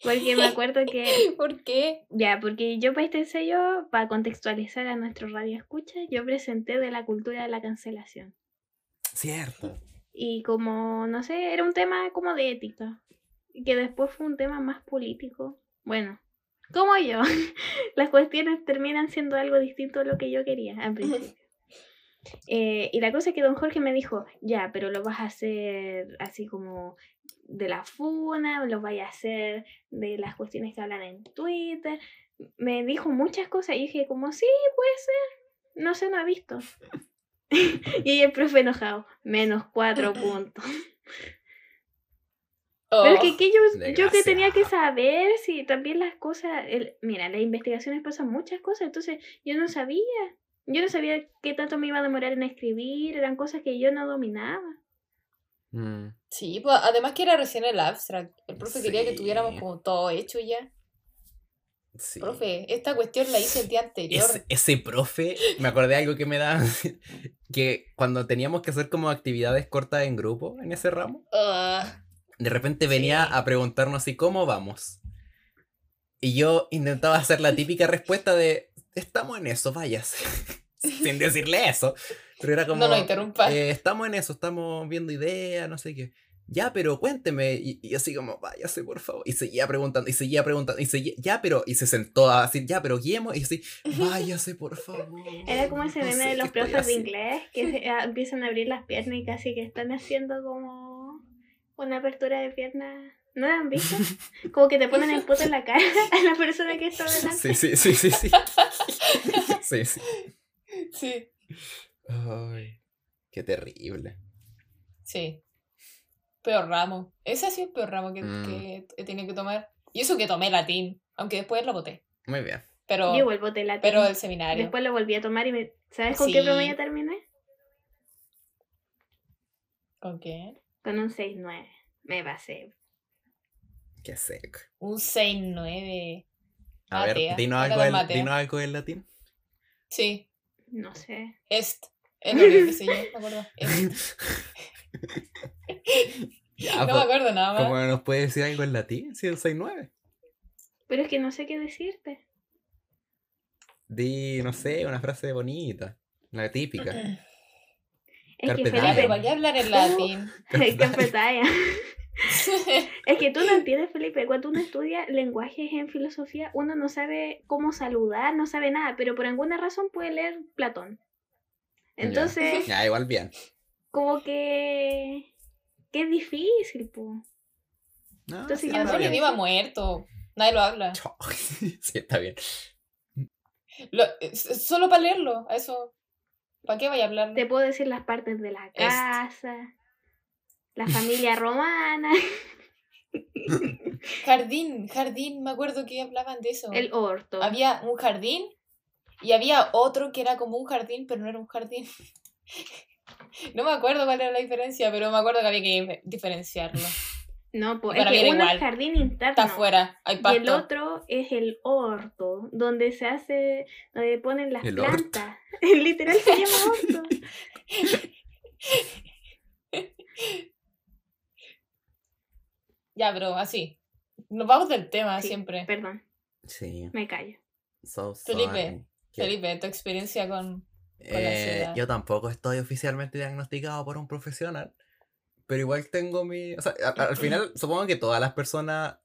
Porque me acuerdo que. ¿Por qué? Ya, porque yo para este ensayo, para contextualizar a nuestro radio escucha, yo presenté de la cultura de la cancelación. Cierto. Y como, no sé, era un tema como de ética. Que después fue un tema más político. Bueno, como yo, las cuestiones terminan siendo algo distinto a lo que yo quería al principio. Eh, y la cosa es que don Jorge me dijo, ya, pero lo vas a hacer así como de la funa, lo vais a hacer de las cuestiones que hablan en Twitter. Me dijo muchas cosas y dije como, sí, puede ser. No se no ha visto. y el profe enojado, menos cuatro puntos. Pero es que, Oh, que yo, yo que tenía que saber si también las cosas, el- mira, las investigaciones pasan muchas cosas, entonces yo no sabía, yo no sabía qué tanto me iba a demorar en escribir, eran cosas que yo no dominaba. Mm. Sí, pues además que era recién el abstract. El profe quería que tuviéramos como todo hecho ya. Sí. Profe, esta cuestión la hice el día anterior. Ese, ese profe, me acordé de algo que me da, que cuando teníamos que hacer como actividades cortas en grupo en ese ramo, Ah, de repente venía Sí. a preguntarnos así, ¿cómo vamos? Y yo intentaba hacer la típica respuesta de, estamos en eso, váyase. Sin decirle eso. Pero era como, no lo interrumpa. "Eh, estamos en eso, estamos viendo ideas, no sé qué. Ya, pero cuénteme. Y, y así como, váyase, por favor. Y seguía preguntando, y seguía preguntando, y seguía, ya, pero, y se sentó a decir, ya, pero guiemos, y así, váyase, por favor. Era como ese meme de los profes de haciendo". inglés que se- ah, empiezan a abrir las piernas y casi que están haciendo como una apertura de piernas. ¿No la han visto? Como que te ponen el poto en la cara a la persona que está delante. Sí, sí, sí, sí, sí. Sí, sí. Sí, Ay, qué terrible. sí. Peor ramo. Ese ha sido el peor ramo que, Mm. que he tenido que tomar. Y eso que tomé latín, aunque después lo boté. Muy bien. Pero, Yo vuelvo de la pero el seminario. Después lo volví a tomar y me... ¿Sabes con qué promedio terminé? ¿Con qué? Con un 6-9. Me pasé. Qué seco. Un 6-9. A ver, dinos algo, de del, dinos algo del latín. Sí, No sé. est. Es lo único que sé yo, me acuerdo. Ya, No me pues, acuerdo nada más. ¿cómo nos puede decir algo en latín? Si el 6-9. Pero es que no sé qué decirte. Di, no sé, una frase bonita. La típica. Es Carpe que Felipe... ¿para qué hablar en latín? Es que tú no entiendes, Felipe. Cuando uno estudia lenguajes en filosofía, uno no sabe cómo saludar, no sabe nada, pero por alguna razón puede leer Platón. Ya. Entonces, Ya, igual bien. como que... es difícil, po. No, Entonces sí, yo no muerto. Nadie lo habla. Sí, está bien. Lo- solo para leerlo, a eso. ¿Para qué vaya a hablarlo? Te puedo decir las partes de la casa, la familia romana, Jardín, jardín, me acuerdo que hablaban de eso. el orto. Había un jardín y había otro que era como un jardín, pero no era un jardín. No me acuerdo cuál era la diferencia, pero me acuerdo que había que dif- diferenciarlo. No, pues es que era uno es igual. jardín interno. Está afuera, hay Y el pasto. otro es el orto, donde se hace, donde ponen las El plantas. Literal se llama orto. Ya, pero así. Nos vamos del tema Sí, siempre. Perdón, Sí. me callo. So Felipe, sorry. ¿Qué? Felipe, tu experiencia con... la Eh, ansiedad. yo tampoco estoy oficialmente diagnosticado por un profesional, pero igual tengo mi... O sea, a- al final supongo que todas las personas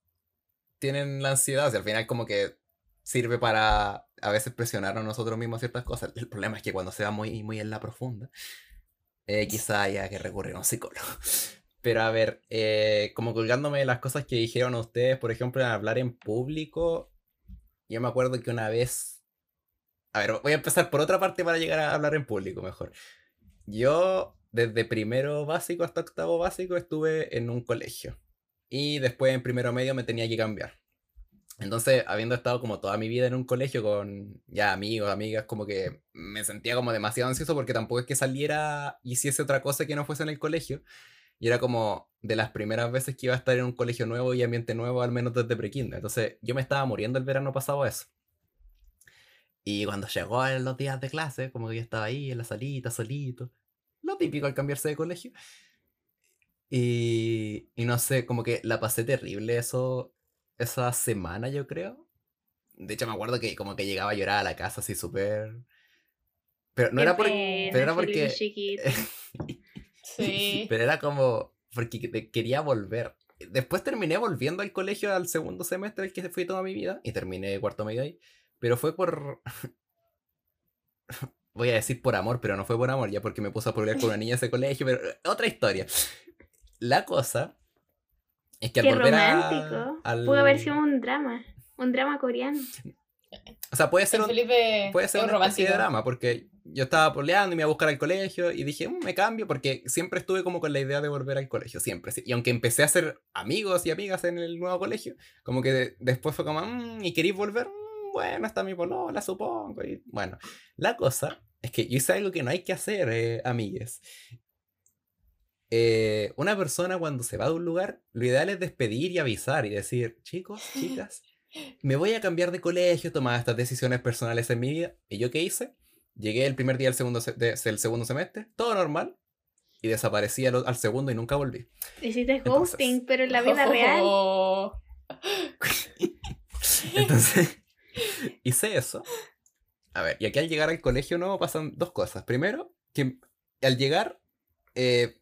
tienen la ansiedad, o sea, al final como que sirve para a veces presionar a nosotros mismos ciertas cosas. El problema es que cuando se va muy, muy en la profunda, eh, quizá haya que recurrir a un psicólogo. Pero a ver, eh, como colgándome de las cosas que dijeron ustedes, por ejemplo, en hablar en público, yo me acuerdo que una vez... A ver, voy a empezar por otra parte para llegar a hablar en público mejor. Yo, desde primero básico hasta octavo básico, estuve en un colegio. Y después en primero medio me tenía que cambiar. Entonces, habiendo estado como toda mi vida en un colegio con ya amigos, amigas, como que me sentía como demasiado ansioso porque tampoco es que saliera y hiciese otra cosa que no fuese en el colegio. Y era como de las primeras veces que iba a estar en un colegio nuevo y ambiente nuevo, al menos desde prekinder. Entonces, yo me estaba muriendo el verano pasado eso. Y cuando llegó en los días de clase, como que yo estaba ahí en la salita, solito. Lo típico al cambiarse de colegio. Y, y no sé, como que la pasé terrible eso esa semana, yo creo. De hecho, me acuerdo que como que llegaba a llorar a la casa así súper... Pero no Qué era, por- pero era porque... Sí. Pero era como porque que- quería volver. Después terminé volviendo al colegio al segundo semestre, el que fui toda mi vida, y terminé cuarto medio ahí. Pero fue por... Voy a decir por amor, pero no fue por amor, ya porque me puse a pelear con una niña de ese colegio, pero eh, otra historia. La cosa es que al Qué volver a- romántico. al... Pudo haber sido un drama. Un drama coreano. O sea, puede ser El un, Felipe Puede ser un una especie de romántico. drama, porque yo estaba poleando y me iba a buscar al colegio y dije, "Mm, me cambio, porque siempre estuve como con la idea de volver al colegio, siempre. Y aunque empecé a hacer amigos y amigas en el nuevo colegio, como que de- después fue como, "Mm, ¿y queréis volver? "Mm, bueno, está mi polola, supongo. Y bueno, la cosa es que yo hice algo que no hay que hacer, eh, amigues. Eh, una persona cuando se va de un lugar, lo ideal es despedir y avisar y decir, chicos, chicas, me voy a cambiar de colegio, tomar estas decisiones personales en mi vida. ¿Y yo qué hice? Llegué el primer día del segundo, se- de- del segundo semestre, todo normal, y desaparecí al, al segundo y nunca volví. Hiciste ghosting, pero en la vida real. Oh. Entonces, hice eso. A ver, y aquí al llegar al colegio nuevo pasan dos cosas. Primero, que al llegar eh,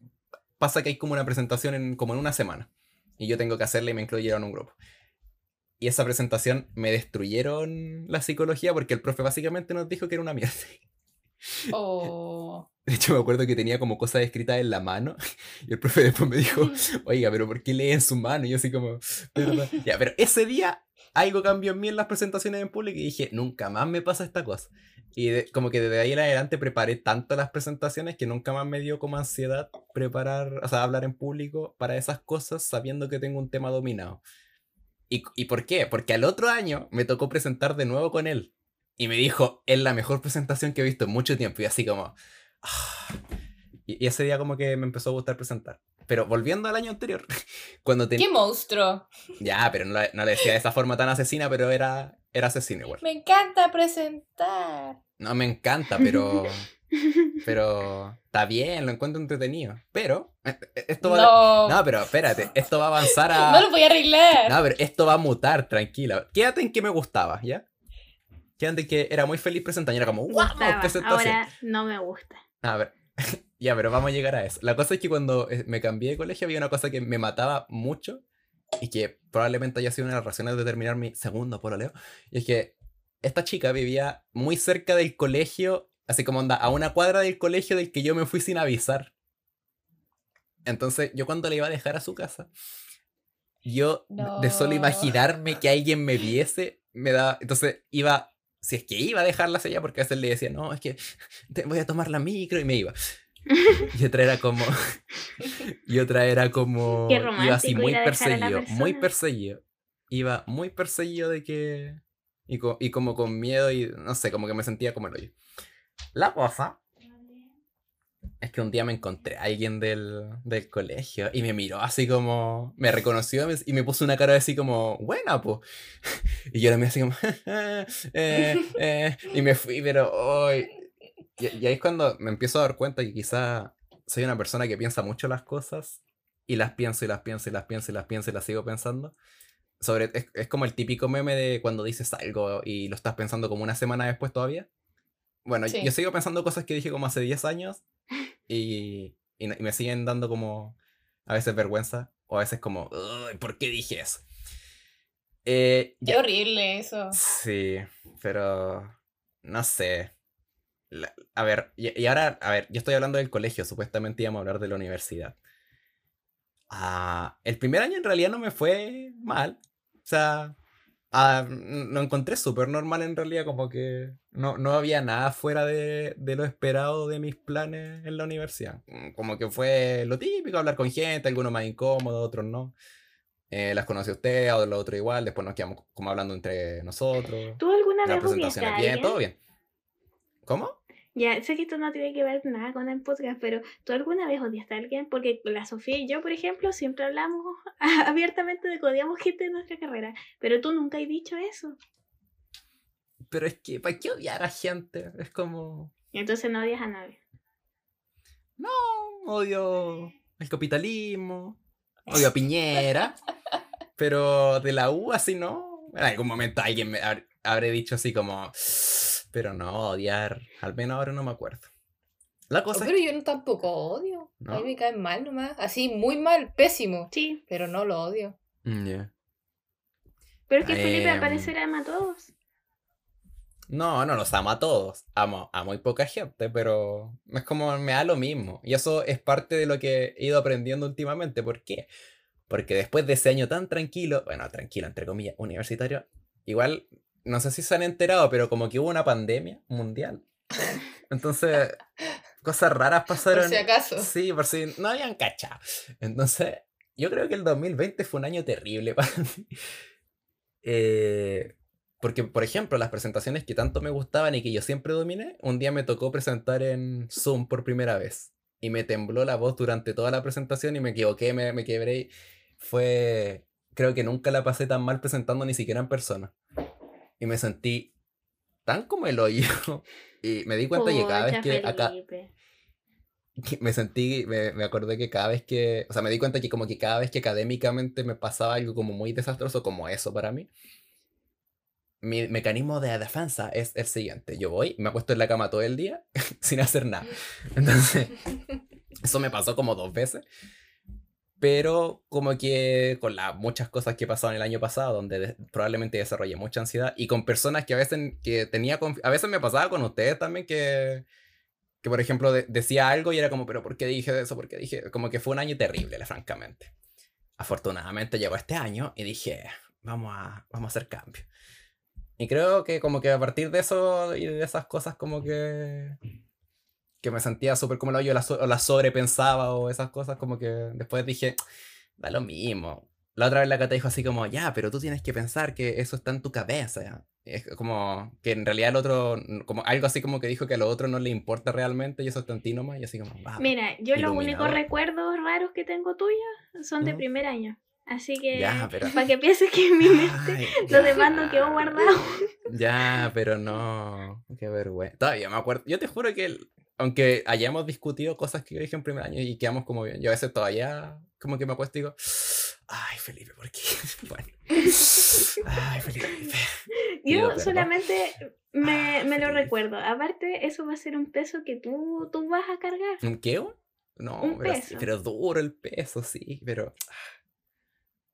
pasa que hay como una presentación en, como en una semana. Y yo tengo que hacerla y me incluyeron en un grupo. Y esa presentación me destruyeron la psicología porque el profe básicamente nos dijo que era una mierda. Oh. De hecho, me acuerdo que tenía como cosas escritas en la mano. Y el profe después me dijo, oiga, pero ¿por qué lee en su mano? Y yo así como, "Perdón". ya, pero ese día algo cambió en mí en las presentaciones en público y dije, nunca más me pasa esta cosa. Y de- como que desde ahí en adelante preparé tanto las presentaciones que nunca más me dio como ansiedad preparar, o sea, hablar en público para esas cosas sabiendo que tengo un tema dominado. ¿Y, ¿Y por qué? Porque al otro año me tocó presentar de nuevo con él. Y me dijo, es la mejor presentación que he visto en mucho tiempo. Y así como... "Ah". Y, y ese día como que me empezó a gustar presentar. Pero volviendo al año anterior, cuando tenía... ¡Qué monstruo! Ya, pero no, la- no le decía de esa forma tan asesina, pero era, era asesino igual. Me encanta presentar. No me encanta, pero... Pero está bien, lo encuentro entretenido. Pero... eh, eh, Esto va... No. No, pero espérate, esto va a avanzar a... No lo voy a arreglar. No, pero esto va a mutar, tranquila. Quédate en que me gustaba, ¿ya? Quédate en que era muy feliz presentando y era como, ¡wow! Presentación. Ahora no me gusta. A ver, ya, pero vamos a llegar a eso. La cosa es que cuando eh, me cambié de colegio había una cosa que me mataba mucho y que probablemente haya sido una de las razones de terminar mi segundo pololeo. Y es que esta chica vivía muy cerca del colegio, así como anda, a una cuadra del colegio del que yo me fui sin avisar. Entonces, yo cuando le iba a dejar a su casa, yo de solo No. imaginarme que alguien me viese, me da. Entonces iba, si es que iba a dejarla allá, porque a veces le decía, no, es que te voy a tomar la micro y me iba. Y otra era como. y otra era como. Qué iba así muy perseguido, muy perseguido. Iba muy perseguido de que. Y, co- y como con miedo y no sé, como que me sentía como el hoyo. La cosa es que un día me encontré a alguien del, del colegio y me miró así como. Me reconoció y me puso una cara así como, buena, pues. Y yo la miré así como, eh, eh, y me fui, pero hoy. Y, y ahí es cuando me empiezo a dar cuenta que quizá soy una persona que piensa mucho las cosas y las pienso y las pienso y las pienso y las pienso y las sigo pensando. Sobre, es, es como el típico meme de cuando dices algo y lo estás pensando como una semana después todavía. Bueno, Sí. yo sigo pensando cosas que dije como hace 10 años y, y, y me siguen dando como a veces vergüenza o a veces como, "Uy, ¿por qué dije eso? Eh, Qué ya, horrible eso. Sí, pero no sé. La- a ver, y, y ahora, a ver, yo estoy hablando del colegio, supuestamente íbamos a hablar de la universidad. Ah, el primer año en realidad no me fue mal. O sea, ah, lo encontré súper normal en realidad, como que no, no había nada fuera de, de lo esperado de mis planes en la universidad. Mm, Como que fue lo típico, hablar con gente, algunos más incómodos, otros no. Eh, las conocí a usted, a los otros igual, después nos quedamos como hablando entre nosotros. ¿Tú alguna vez presentaciones bien, todo bien. ¿Cómo? Ya, sé que esto no tiene que ver nada con el podcast, pero ¿tú alguna vez odiaste a alguien? Porque la Sofía y yo, por ejemplo, siempre hablamos abiertamente de que odiamos gente de nuestra carrera, pero tú nunca has dicho eso. Pero es que, ¿para qué odiar a gente? Es como, Entonces no odias a nadie. no, odio el capitalismo, odio a Piñera, pero de la U así no. En algún momento alguien me hab- habré dicho así como, pero no, odiar, al menos ahora no me acuerdo. La Oh, cosa pero es yo no tampoco odio. A mí me caen mal nomás. Así, muy mal, pésimo. Sí, Pero no lo odio. Mm, ya. pero es que Felipe Em, al parecer ama a todos. No, no los amo a todos. Amo a muy poca gente, pero es como me da lo mismo. Y eso es parte de lo que he ido aprendiendo últimamente. ¿Por qué? Porque después de ese año tan tranquilo, bueno, tranquilo, entre comillas, universitario, igual, no sé si se han enterado, pero como que hubo una pandemia mundial. Entonces, cosas raras pasaron. Por si acaso. Sí, por si no habían cachado. Entonces, yo creo que el 2020 fue un año terrible para mí. Eh, porque, por ejemplo, las presentaciones que tanto me gustaban y que yo siempre dominé, un día me tocó presentar en Zoom por primera vez. Y me tembló la voz durante toda la presentación y me equivoqué, me, me quebré. Fue. Creo que nunca la pasé tan mal presentando ni siquiera en persona. Y me sentí tan como el hoyo. Y me di cuenta que cada vez que acá, Felipe. que me sentí, me, me acordé que cada vez que, o sea, me di cuenta que como que cada vez que académicamente me pasaba algo como muy desastroso como eso para mí, mi mecanismo de defensa es el siguiente. Yo voy, me acuesto en la cama todo el día sin hacer nada. Entonces, eso me pasó como dos veces. Pero como que con las muchas cosas que pasaron el año pasado, donde de- probablemente desarrollé mucha ansiedad, y con personas que a veces que tenía a veces me pasaba con ustedes también que, que por ejemplo de- decía algo y era como, pero ¿por qué dije eso? ¿Por qué dije? Como que fue un año terrible, francamente. Afortunadamente llegó este año y dije, vamos a, vamos a hacer cambio. Y creo que como que a partir de eso y de esas cosas como que que me sentía súper como el hoyo, la, o la sobrepensaba o esas cosas, como que después dije, da lo mismo. La otra vez la Cata dijo así como, ya, pero tú tienes que pensar que eso está en tu cabeza. ya". Y Es como que en realidad el otro, como algo así como que dijo que a lo otro no le importa realmente y eso está en ti nomás, y así como, va. Mira, yo los únicos recuerdos raros que tengo tuyos son de Ujú. primer año. Así que, Ya, pero- para que pienses que en mi mente lo demás no quedó guardado. Ya, pero no. Qué vergüenza. Todavía me acuerdo. Yo te juro que, el- aunque hayamos discutido cosas que yo dije en primer año y quedamos como bien, yo a veces todavía como que me acuesto y digo, ay, Felipe, ¿por qué? Bueno. Ay, Felipe. Yo solamente me, Ah, me lo recuerdo. Aparte, eso va a ser un peso que tú, tú vas a cargar. ¿Un qué? No, Un pero, sí, peso. pero duro el peso, sí, pero ah,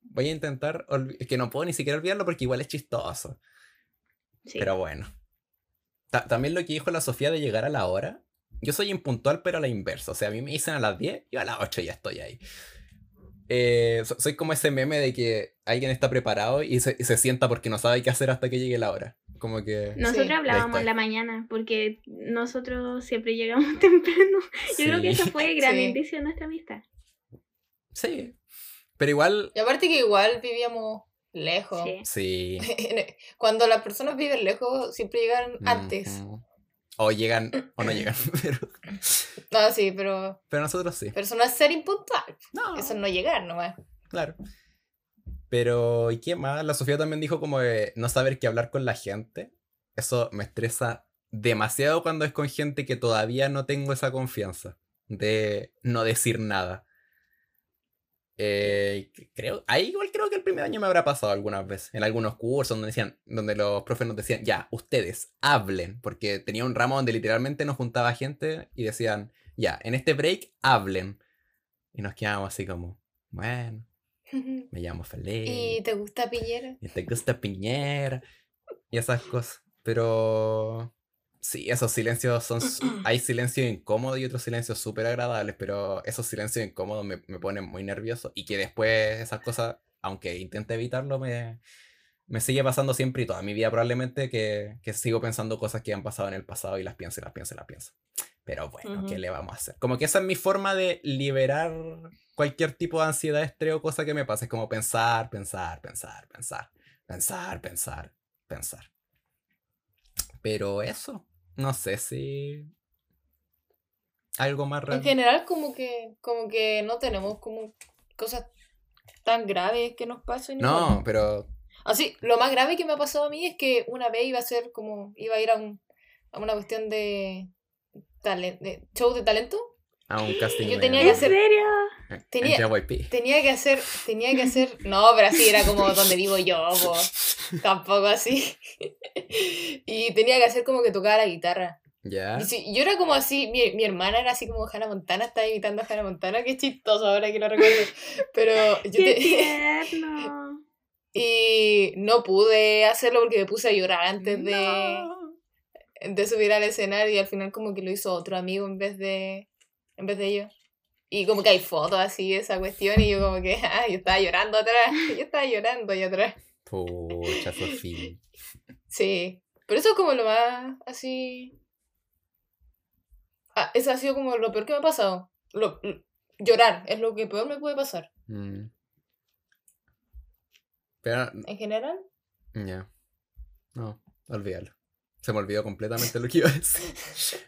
voy a intentar, es que no puedo ni siquiera olvidarlo porque igual es chistoso. Sí. Pero bueno. Ta- también lo que dijo la Sofía de llegar a la hora. Yo soy impuntual, pero a la inversa. O sea, a mí me dicen a las 10 y a las 8 ya estoy ahí. Eh, so- soy como ese meme de que alguien está preparado y se, y se sienta porque no sabe qué hacer hasta que llegue la hora. Como que... Nosotros Sí, hablábamos en la mañana porque nosotros siempre llegamos temprano. Yo creo que eso fue el gran Sí. indicio de nuestra amistad. Sí. Pero igual... Y aparte que igual vivíamos lejos. Sí. Sí. Cuando las personas viven lejos, siempre llegan antes. O llegan o no llegan. Pero, No, sí, pero, pero nosotros sí. pero eso no es ser impuntual. No. Eso es no llegar nomás. Claro. Pero, ¿y qué más? La Sofía también dijo como de no saber qué hablar con la gente. Eso me estresa demasiado cuando es con gente que todavía no tengo esa confianza de no decir nada. Eh, creo, ahí igual creo que el primer año me habrá pasado algunas veces, en algunos cursos donde decían, donde los profes nos decían, ya, ustedes hablen, porque tenía un ramo donde literalmente nos juntaba gente y decían, ya, en este break hablen. Y nos quedábamos así como, bueno, me llamo Felipe. ¿Y te gusta Piñera? Y te gusta Piñera. Y esas cosas. Pero. Sí, esos silencios son. Hay silencios incómodos y otros silencios súper agradables, pero esos silencios incómodos me, me ponen muy nervioso. Y que después esas cosas, aunque intente evitarlo, me, me sigue pasando siempre y toda mi vida probablemente que, que sigo pensando cosas que han pasado en el pasado y las pienso y las pienso y las pienso. Pero bueno, ¿qué le vamos a hacer? Como que esa es mi forma de liberar cualquier tipo de ansiedad, estrés o cosa que me pase. Es como pensar, pensar, pensar, pensar, pensar, pensar, pensar. Pero eso, no sé si algo más En real. general, como que, como que no tenemos como cosas tan graves que nos pasen. No, igual. pero Así, lo más grave que me ha pasado a mí es que una vez iba a ser como, iba a ir a, un, a una cuestión de, talen- de show de talento. A un casting Yo de- tenía que ¿En hacer- serio? en tenía-. Tenía que hacer, tenía que hacer, no, pero así era como donde vivo yo, po. tampoco así. Y tenía que hacer como que tocaba la guitarra. ¿Ya? Y sí, yo era como así, mi, mi hermana era así como Hannah Montana, estaba imitando a Hannah Montana, qué chistoso ahora que lo recuerdo. Pero yo ¡Qué te- tierno! y no pude hacerlo porque me puse a llorar antes de, No. de subir al escenario y al final como que lo hizo otro amigo en vez de en vez de yo. Y como que hay fotos así de esa cuestión y yo como que, ah, yo estaba llorando atrás, yo estaba llorando allá atrás. Pucha, Sofía. Sí, pero eso es como lo más así... Ah, eso ha sido como lo peor que me ha pasado. Lo, lo- llorar es lo que peor me puede pasar. Mm. Pero, En general, ya. No, olvídalo. Se me olvidó completamente lo que iba a decir.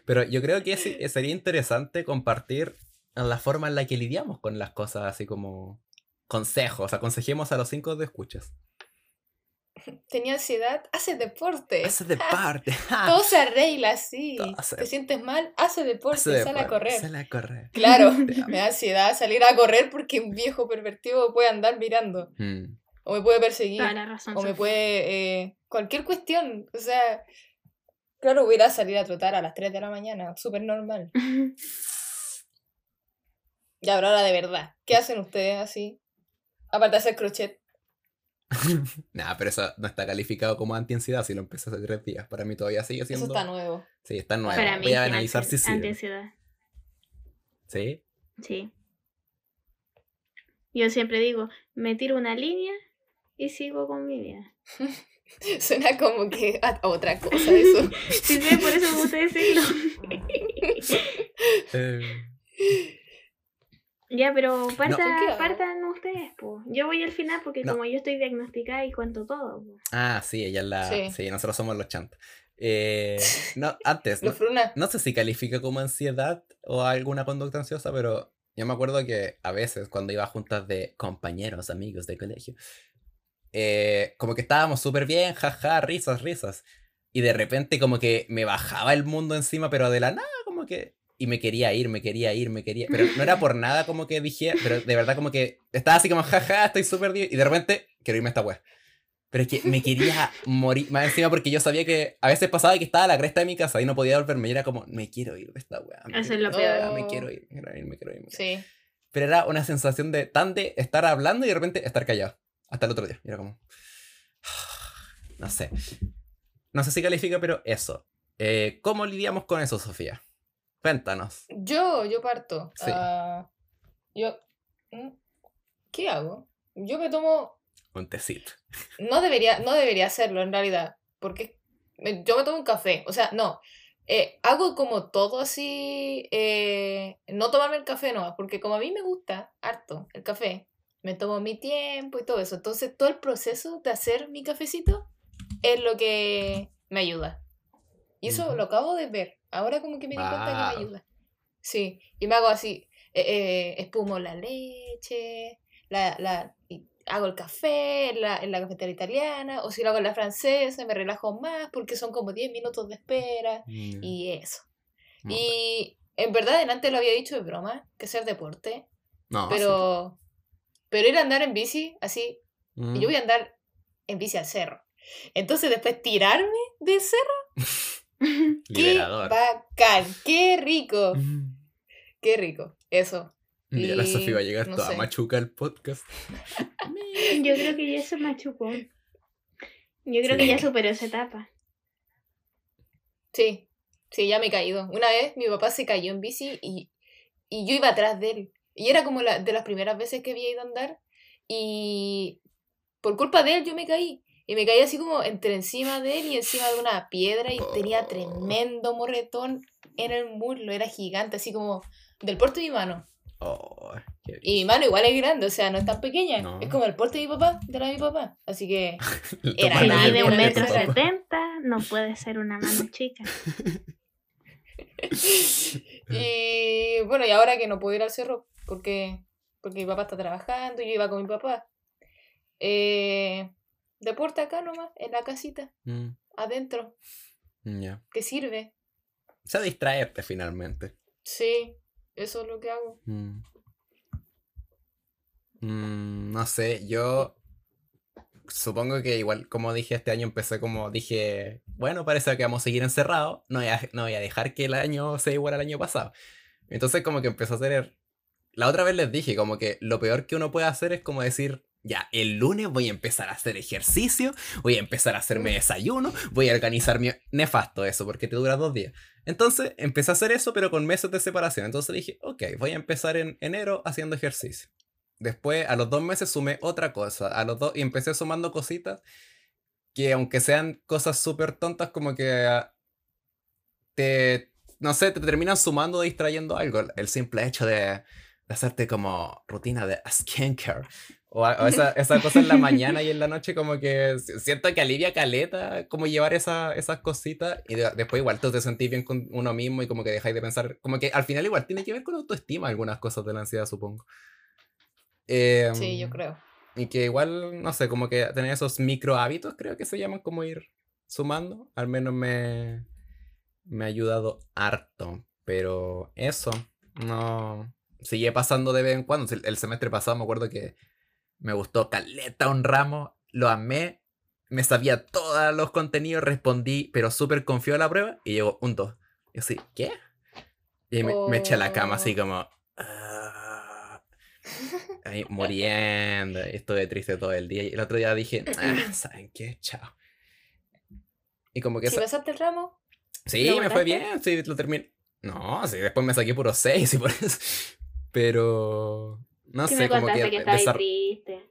Pero yo creo que sí- sería interesante compartir la forma en la que lidiamos con las cosas, así como consejos. Aconsejemos a los cinco de escuchas. tenía ansiedad, hace deporte. Hace de parte. Todo se arregla así. Se- Te sientes mal, hace deporte, Hace de sale a correr. Sale a correr. Claro, me da ansiedad salir a correr porque un viejo pervertido puede andar mirando, Mm. o me puede perseguir, Toda la razón. o me puede... eh, cualquier cuestión, o sea... Claro, voy a ir a salir a trotar a las 3 de la mañana, súper normal. Y ahora la de verdad, ¿qué hacen ustedes así? Aparte de hacer crochet. Nah, pero eso no está calificado como anti-ansiedad si lo empecé hace tres días. Para mí todavía sigue Eso siendo. está nuevo. Sí, está nuevo. Para mí Voy a sí, analizar si sí. anti-ansiedad. ¿Sí? Sí. Yo siempre digo, me tiro una línea y sigo con mi vida. Suena como que a otra cosa eso. Sí, sí, por eso me gusta decirlo. Eh, ya, pero parta, ¿Con qué hago? partan ustedes, pues. Yo voy al final porque No. como yo estoy diagnosticada y cuento todo. po. Ah, sí, ella es la. Sí, Sí. nosotros somos los chantos. Eh, no, antes, no, no sé si califica como ansiedad o alguna conducta ansiosa, pero yo me acuerdo que a veces cuando iba a juntas de compañeros, amigos de colegio, eh, como que estábamos súper bien, jaja, risas, risas. Y de repente como que me bajaba el mundo encima, pero de la nada como que... Y me quería ir, me quería ir, me quería... Pero no era por nada como que dije, pero de verdad como que estaba así como, jaja, estoy súper bien. Y de repente, quiero irme a esta wea. Pero es que me quería morir más encima porque yo sabía que a veces pasaba que estaba a la cresta de mi casa y no podía volverme. Y era como, me quiero ir de esta me Eso es lo peor. Me quiero ir, me quiero ir, me quiero ir. me quiero ir". Sí. Pero era una sensación de tan de estar hablando y de repente estar callado. Hasta el otro día. Y era como. No sé. No sé si califica, pero eso. Eh, ¿Cómo lidiamos con eso, Sofía? Cuéntanos. Yo, yo parto. Sí. Ah, yo. ¿Mm? ¿Qué hago? Yo me tomo. Un tecito. No debería, no debería hacerlo en realidad. Porque yo me tomo un café. O sea, no. Eh, hago como todo así. eh, no tomarme el café nomás. Porque como a mí me gusta harto el café, me tomo mi tiempo y todo eso. Entonces, todo el proceso de hacer mi cafecito es lo que me ayuda. Y eso Ujú. lo acabo de ver. Ahora como que me di cuenta que me ayuda. Sí, y me hago así, eh, eh, espumo la leche, la, la, hago el café en la, en la cafetera italiana, o si lo hago en la francesa, me relajo más porque son como 10 minutos de espera Mm, y eso. Y en verdad, delante lo había dicho de broma, que hacer deporte, no, pero, pero ir a andar en bici, así, sí. Mm. y yo voy a andar en bici al cerro. Entonces después tirarme del cerro, ¡qué bacán! ¡Qué rico! Mm. ¡Qué rico! Eso. Y ahora Y Sofía va a llegar no toda sé. machuca al podcast. Yo creo que ya eso me chupó. Yo creo Sí. que ya superó esa etapa. Sí, Sí, ya me he caído. Una vez mi papá se cayó en bici y, y yo iba atrás de él. Y era como la, de las primeras veces que había ido a andar. Y por culpa de él yo me caí. Y me caí así como entre encima de él y encima de una piedra y tenía tremendo morretón en el muslo. Era gigante, así como del porte de mi mano. Oh, Y mi mano igual es grande, o sea, no es tan pequeña. No. Es como el porte de mi papá, de la de mi papá. Así que. Era grande, mide un de metro setenta, no puede ser una mano chica. Y bueno, y ahora que no puedo ir al cerro porque, porque mi papá está trabajando y yo iba con mi papá. Eh, deporte acá nomás, en la casita, Mm, adentro, ya. que sirve. O sea, distraerte finalmente. Sí, eso es lo que hago. Mm. Mm, no sé, yo supongo que igual, como dije, este año empecé como dije, bueno, parece que vamos a seguir encerrados, no voy a, no voy a dejar que el año sea igual al año pasado. Entonces como que empezó a hacer... La otra vez les dije como que lo peor que uno puede hacer es como decir, ya, el lunes voy a empezar a hacer ejercicio, voy a empezar a hacerme desayuno, voy a organizar mi... Nefasto eso, porque te dura dos días. Entonces empecé a hacer eso, pero con meses de separación. Entonces dije, ok, voy a empezar en enero haciendo ejercicio. Después, a los dos meses, sumé otra cosa. A los dos, y empecé sumando cositas que, aunque sean cosas súper tontas, como que ah, te, no sé, te terminan sumando, distrayendo algo. El simple hecho de hacerte como rutina de skincare. O, o esa, esa cosa en la mañana y en la noche, como que si- siento que alivia caleta, como llevar esa, esas cositas. Y de- después, igual, tú te sentís bien con uno mismo y como que dejáis de pensar. Como que al final, igual, tiene que ver con autoestima algunas cosas de la ansiedad, supongo. Sí, yo Em, creo. y que igual, no sé, como que tener esos micro hábitos, creo que se llaman como ir sumando. Al menos me, me ha ayudado harto. Pero eso, no. Sigue pasando de vez en cuando. El, semestre pasado me acuerdo que me gustó caleta un ramo, lo amé, me sabía todos los contenidos, respondí, pero súper confiado a la prueba y llegó un 2. Y así, ¿qué? Y me, me eché a la cama así Oh. como. "Ah", ahí muriendo, estuve triste todo el día. Y el otro día dije, "Ah, ¿saben qué? Chao. Y como que Si pasaste el ramo, Sí, ¿Lo me fue bien, sí, lo terminé. No, sí, después me saqué puro 6 y por eso. Pero. No sé, me como contaste que. que desar- triste.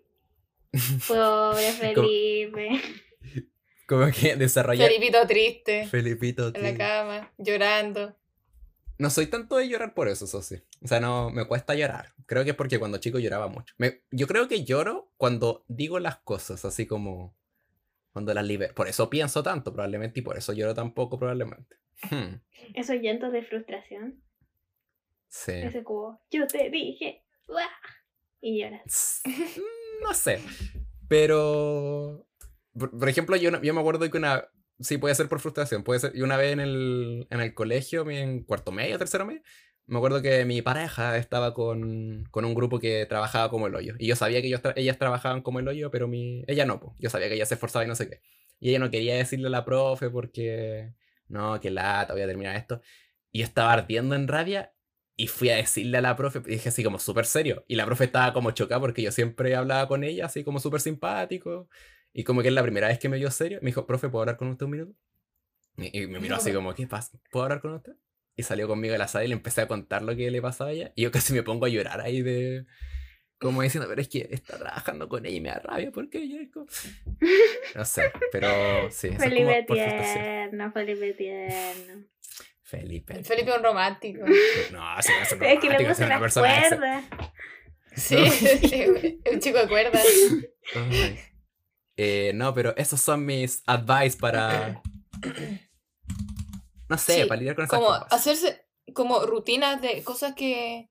Pobre Felipe. Como que desarrollar. Felipito triste, Felipito, en la cama, llorando. No soy tanto de llorar por eso, eso sí. O sea, no me cuesta llorar. Creo que es porque cuando chico lloraba mucho. Me- yo creo que lloro cuando digo las cosas, así como cuando las libero. Por eso pienso tanto, probablemente, y por eso lloro tan poco, probablemente. Hmm, Esos llantos de frustración. Sí. Ese cubo. Yo te dije. ¡Uah! Y lloras. No sé. Pero. Por, por ejemplo, yo, yo me acuerdo que una. Sí, puede ser por frustración. Puede ser. Y una vez en el, en el colegio, en cuarto medio, tercero medio, me acuerdo que mi pareja estaba con, con un grupo que trabajaba como el hoyo. Y yo sabía que ellos, tra- ellas trabajaban como el hoyo, pero mi, ella no. po. Yo sabía que ella se esforzaba y no sé qué. Y ella no quería decirle a la profe porque. No, que lata, voy a terminar esto. Y yo estaba ardiendo en rabia y fui a decirle a la profe, y dije así como súper serio. Y la profe estaba como chocada porque yo siempre hablaba con ella así como súper simpático. Y como que es la primera vez que me vio serio. Me dijo, profe, ¿puedo hablar con usted un minuto? Y, y me miró así como, ¿qué pasa? ¿Puedo hablar con usted? Y salió conmigo de la sala y le empecé a contar lo que le pasaba a ella. Y yo casi me pongo a llorar ahí de... Como diciendo, pero es que está trabajando con ella y me da rabia porque es como... No sé, pero sí, eso es como Felipe por tierno, Felipe tierno. Felipe. El Felipe es un romántico. No, sí, es un Es que le romántico, puse una persona cuerdas. Sí, es un chico de cuerdas. Eh, no, pero esos son mis advice para. No sé, Sí, para lidiar con esas Como cosas. hacerse como rutinas de cosas que,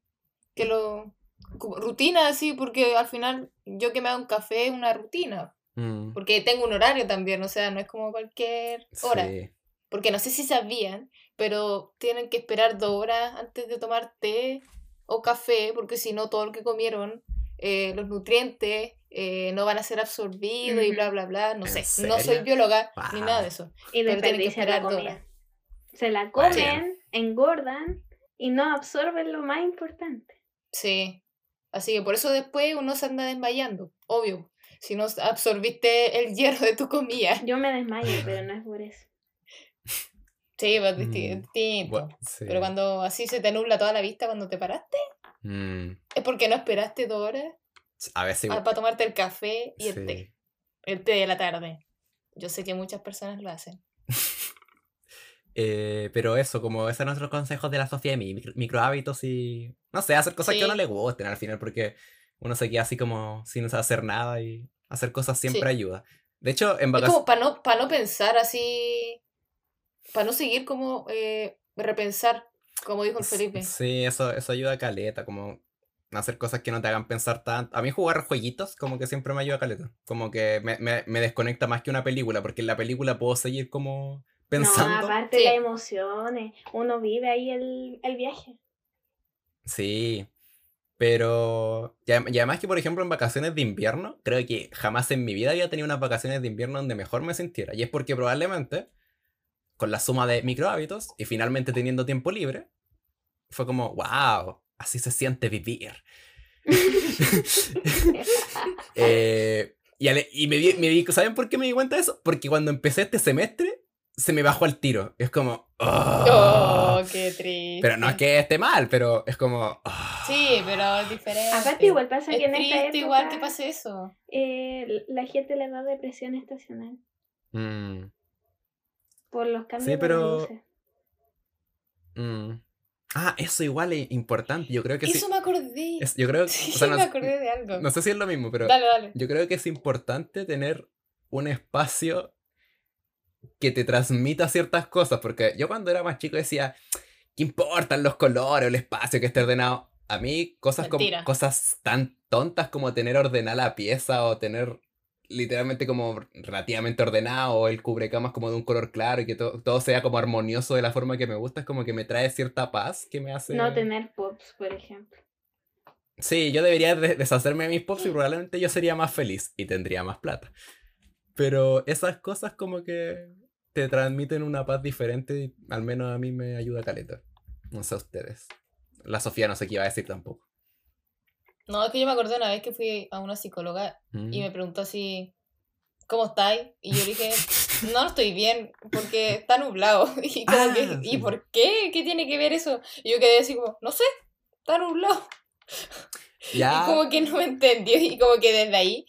que lo... Como rutinas así, porque al final yo que me hago un café es una rutina. Mm, Porque tengo un horario también, o sea, no es como cualquier hora. sí. Porque no sé si sabían, pero tienen que esperar dos horas antes de tomar té o café, porque si no, todo lo que comieron, eh, los nutrientes, eh, no van a ser absorbidos y bla, bla, bla. No ¿En sé, no soy bióloga ni nada de eso. Y Pero tienen que esperar dos horas. Se la comen, engordan y no absorben lo más importante. Sí. Así que por eso después uno se anda desmayando, obvio. Si no absorbiste el hierro de tu comida. Yo me desmayo, pero no es por eso. Sí, pues Mm, distinto. Gua- sí. Pero cuando así se te nubla toda la vista cuando te paraste, Mm, es porque no esperaste dos horas a veces para tomarte el café y el té. El té de la tarde. Yo sé que muchas personas lo hacen. Eh, pero eso, como ese es nuestro consejo de la Sofía de mí, micro, micro hábitos y, no sé, hacer cosas que Sí. le gusten al final, porque uno se queda así como sin hacer nada y hacer cosas siempre Sí. ayuda. De hecho, en Es vacaciones... como para no, para no pensar así, para no seguir como eh, repensar, como dijo el Felipe. Sí, eso, eso ayuda a caleta, como hacer cosas que no te hagan pensar tanto. A mí jugar jueguitos como que siempre me ayuda a caleta. Como que me, me, me desconecta más que una película, porque en la película puedo seguir como pensando. No, aparte Sí. las emociones. Uno vive ahí el, el viaje. Sí, pero... Y además que, por ejemplo, en vacaciones de invierno, creo que jamás en mi vida había tenido unas vacaciones de invierno donde mejor me sintiera. Y es porque probablemente, con la suma de micro hábitos y finalmente teniendo tiempo libre, fue como, wow, así se siente vivir. Eh, y, ale- y me, di- me di- ¿saben por qué me di cuenta de eso? Porque cuando empecé este semestre, se me bajó al tiro. Es como, "Ah". Oh, qué triste. Pero no es que esté mal, pero es como, "Ah". Sí, pero es diferente. Aparte igual pasa es que en esta época igual que pase eso. eh, la gente le da depresión estacional Mm, por los cambios Sí, de pero- luces. mm. Ah, eso igual es importante. Yo creo que sí. Eso me acordé. es- yo creo, Sí, o sea, no, me sé- acordé de algo. no sé si es lo mismo, pero Dale, dale. yo creo que es importante tener un espacio que te transmita ciertas cosas, porque yo cuando era más chico decía, ¿qué importan los colores, el espacio que esté ordenado? A mí cosas, como, cosas tan tontas como tener ordenada la pieza o tener literalmente como relativamente ordenado o el cubrecamas como de un color claro y que to- todo sea como armonioso de la forma que me gusta, es como que me trae cierta paz que me hace... No tener pops, por ejemplo. Sí, yo debería de- deshacerme de mis pops y probablemente yo sería más feliz y tendría más plata. Pero esas cosas como que te transmiten una paz diferente y al menos a mí me ayuda caleta. No sé a ustedes. La Sofía no sé qué iba a decir tampoco. No, es que yo me acordé una vez que fui a una psicóloga Mm. y me preguntó así, ¿cómo estáis? Y yo dije, no, no estoy bien, porque está nublado. Y como que, Ah, ¿y sí. por qué? ¿Qué tiene que ver eso? Y yo quedé así como, no sé, está nublado. Ya. Y como que no me entendió y como que desde ahí,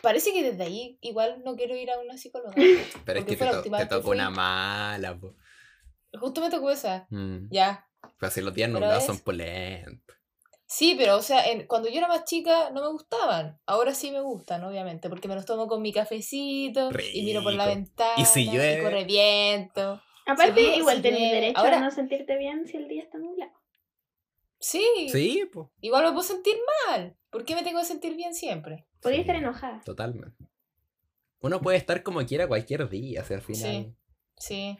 parece que desde ahí igual no quiero ir a una psicóloga. Pero es que te, to- tocó una mala. po. Justo me tocó esa, Mm. ya. Pero si los días nublados es- son pulentos. Sí, pero o sea, en- cuando yo era más chica no me gustaban. Ahora sí me gustan, obviamente, porque me los tomo con mi cafecito y miro por la ventana Y si llueve. corre viento. Aparte, Sí, igual sí, tenés derecho Ahora- a no sentirte bien si el día está nublado. Sí, Sí, pues. igual me puedo sentir mal. ¿Por qué me tengo que sentir bien siempre? Podría Sí. estar enojada. Totalmente. Uno puede estar como quiera cualquier día, o sea, al final. Sí. Sí.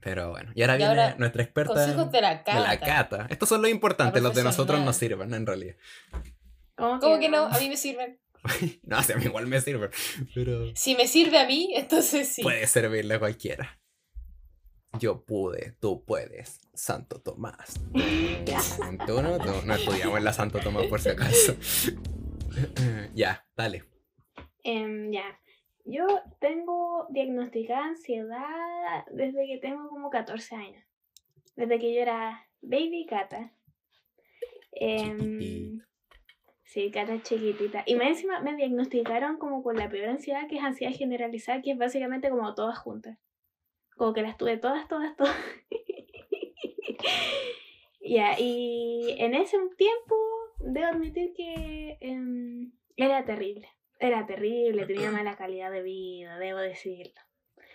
Pero bueno, y ahora Y viene ahora, nuestra experta Consejos de la de cata. la cata. Estos son los importantes, los de nosotros no sirven, en realidad. ¿Cómo, ¿Cómo que no? A mí me sirven. no, o sea, a mí igual me sirven, pero Si me sirve a mí, entonces sí. puede servirle a cualquiera. Yo pude, tú puedes, Santo Tomás. Tú no, tú no estudiamos en la Santo Tomás por si acaso. ya, dale. Em, ya. Yo tengo diagnosticada ansiedad desde que tengo como 14 años. Desde que yo era baby cata. Em, sí, cata chiquitita. Y más encima me diagnosticaron como con la peor ansiedad, que es ansiedad generalizada, que es básicamente como todas juntas. Como que las tuve todas, todas, todas. Ya, y en ese tiempo debo admitir que em, era terrible. Era terrible, tenía mala calidad de vida, debo decirlo.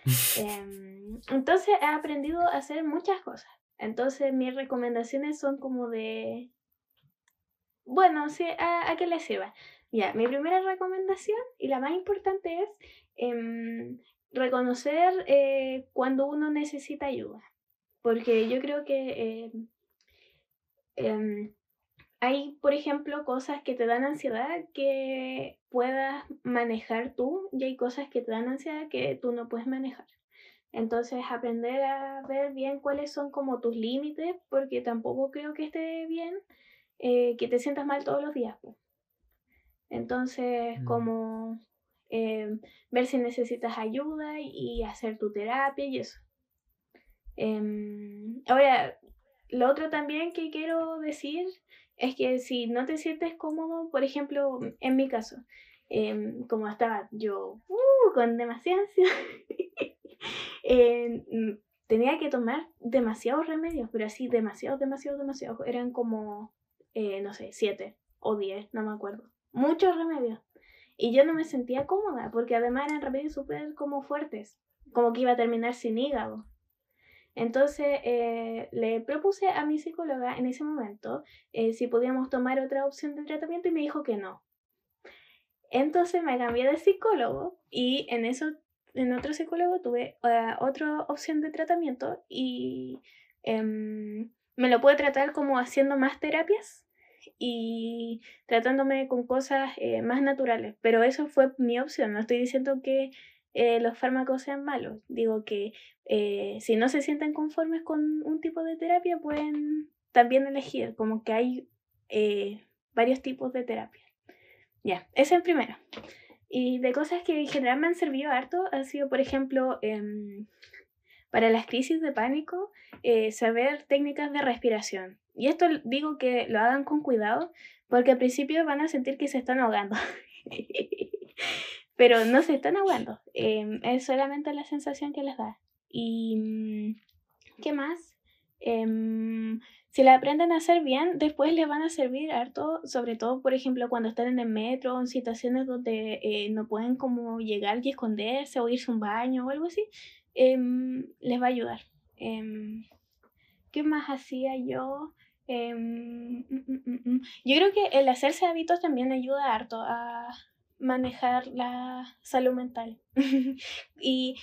Em, entonces he aprendido a hacer muchas cosas. Entonces mis recomendaciones son como de... Bueno, sí, a, a qué les sirva. Ya, mi primera recomendación y la más importante es em, reconocer eh, cuando uno necesita ayuda. Porque yo creo que em, hay, por ejemplo, cosas que te dan ansiedad que puedas manejar tú y hay cosas que te dan ansiedad que tú no puedes manejar. Entonces, aprender a ver bien cuáles son como tus límites, porque tampoco creo que esté bien eh, que te sientas mal todos los días. po. Entonces, Mm. como em, ver si necesitas ayuda y hacer tu terapia y eso. Em, ahora, lo otro también que quiero decir es que si no te sientes cómodo, por ejemplo, en mi caso, em, como estaba yo uh, con demasiada ansiedad, mm, tenía que tomar demasiados remedios, pero así, demasiados, demasiados, demasiados. Eran como, eh, no sé, siete o diez, no me acuerdo. Muchos remedios. Y yo no me sentía cómoda, porque además eran remedios súper como fuertes, como que iba a terminar sin hígado. Entonces eh, le propuse a mi psicóloga en ese momento eh, si podíamos tomar otra opción de tratamiento y me dijo que no. Entonces me cambié de psicólogo y en eso, en otro psicólogo tuve eh, otra opción de tratamiento y em, me lo pude tratar como haciendo más terapias y tratándome con cosas más naturales. Pero eso fue mi opción. No estoy diciendo que los fármacos sean malos. Digo que eh, si no se sienten conformes con un tipo de terapia, pueden también elegir, como que hay eh, varios tipos de terapia. Ya, ese es el primero. Y de cosas que en general me han servido harto, ha sido, por ejemplo, em, para las crisis de pánico, eh, saber técnicas de respiración. Y esto digo que lo hagan con cuidado, porque al principio van a sentir que se están ahogando. Pero no se están ahogando, em, es solamente la sensación que les da. Y mm, ¿qué más? Em, si la aprenden a hacer bien, después les van a servir harto, sobre todo, por ejemplo, cuando están en el metro o en situaciones donde eh, no pueden como llegar y esconderse o irse a un baño o algo así, em, les va a ayudar. ¿Qué más hacía yo? Mm, mm, yo creo que el hacerse hábitos también ayuda harto a manejar la salud mental. y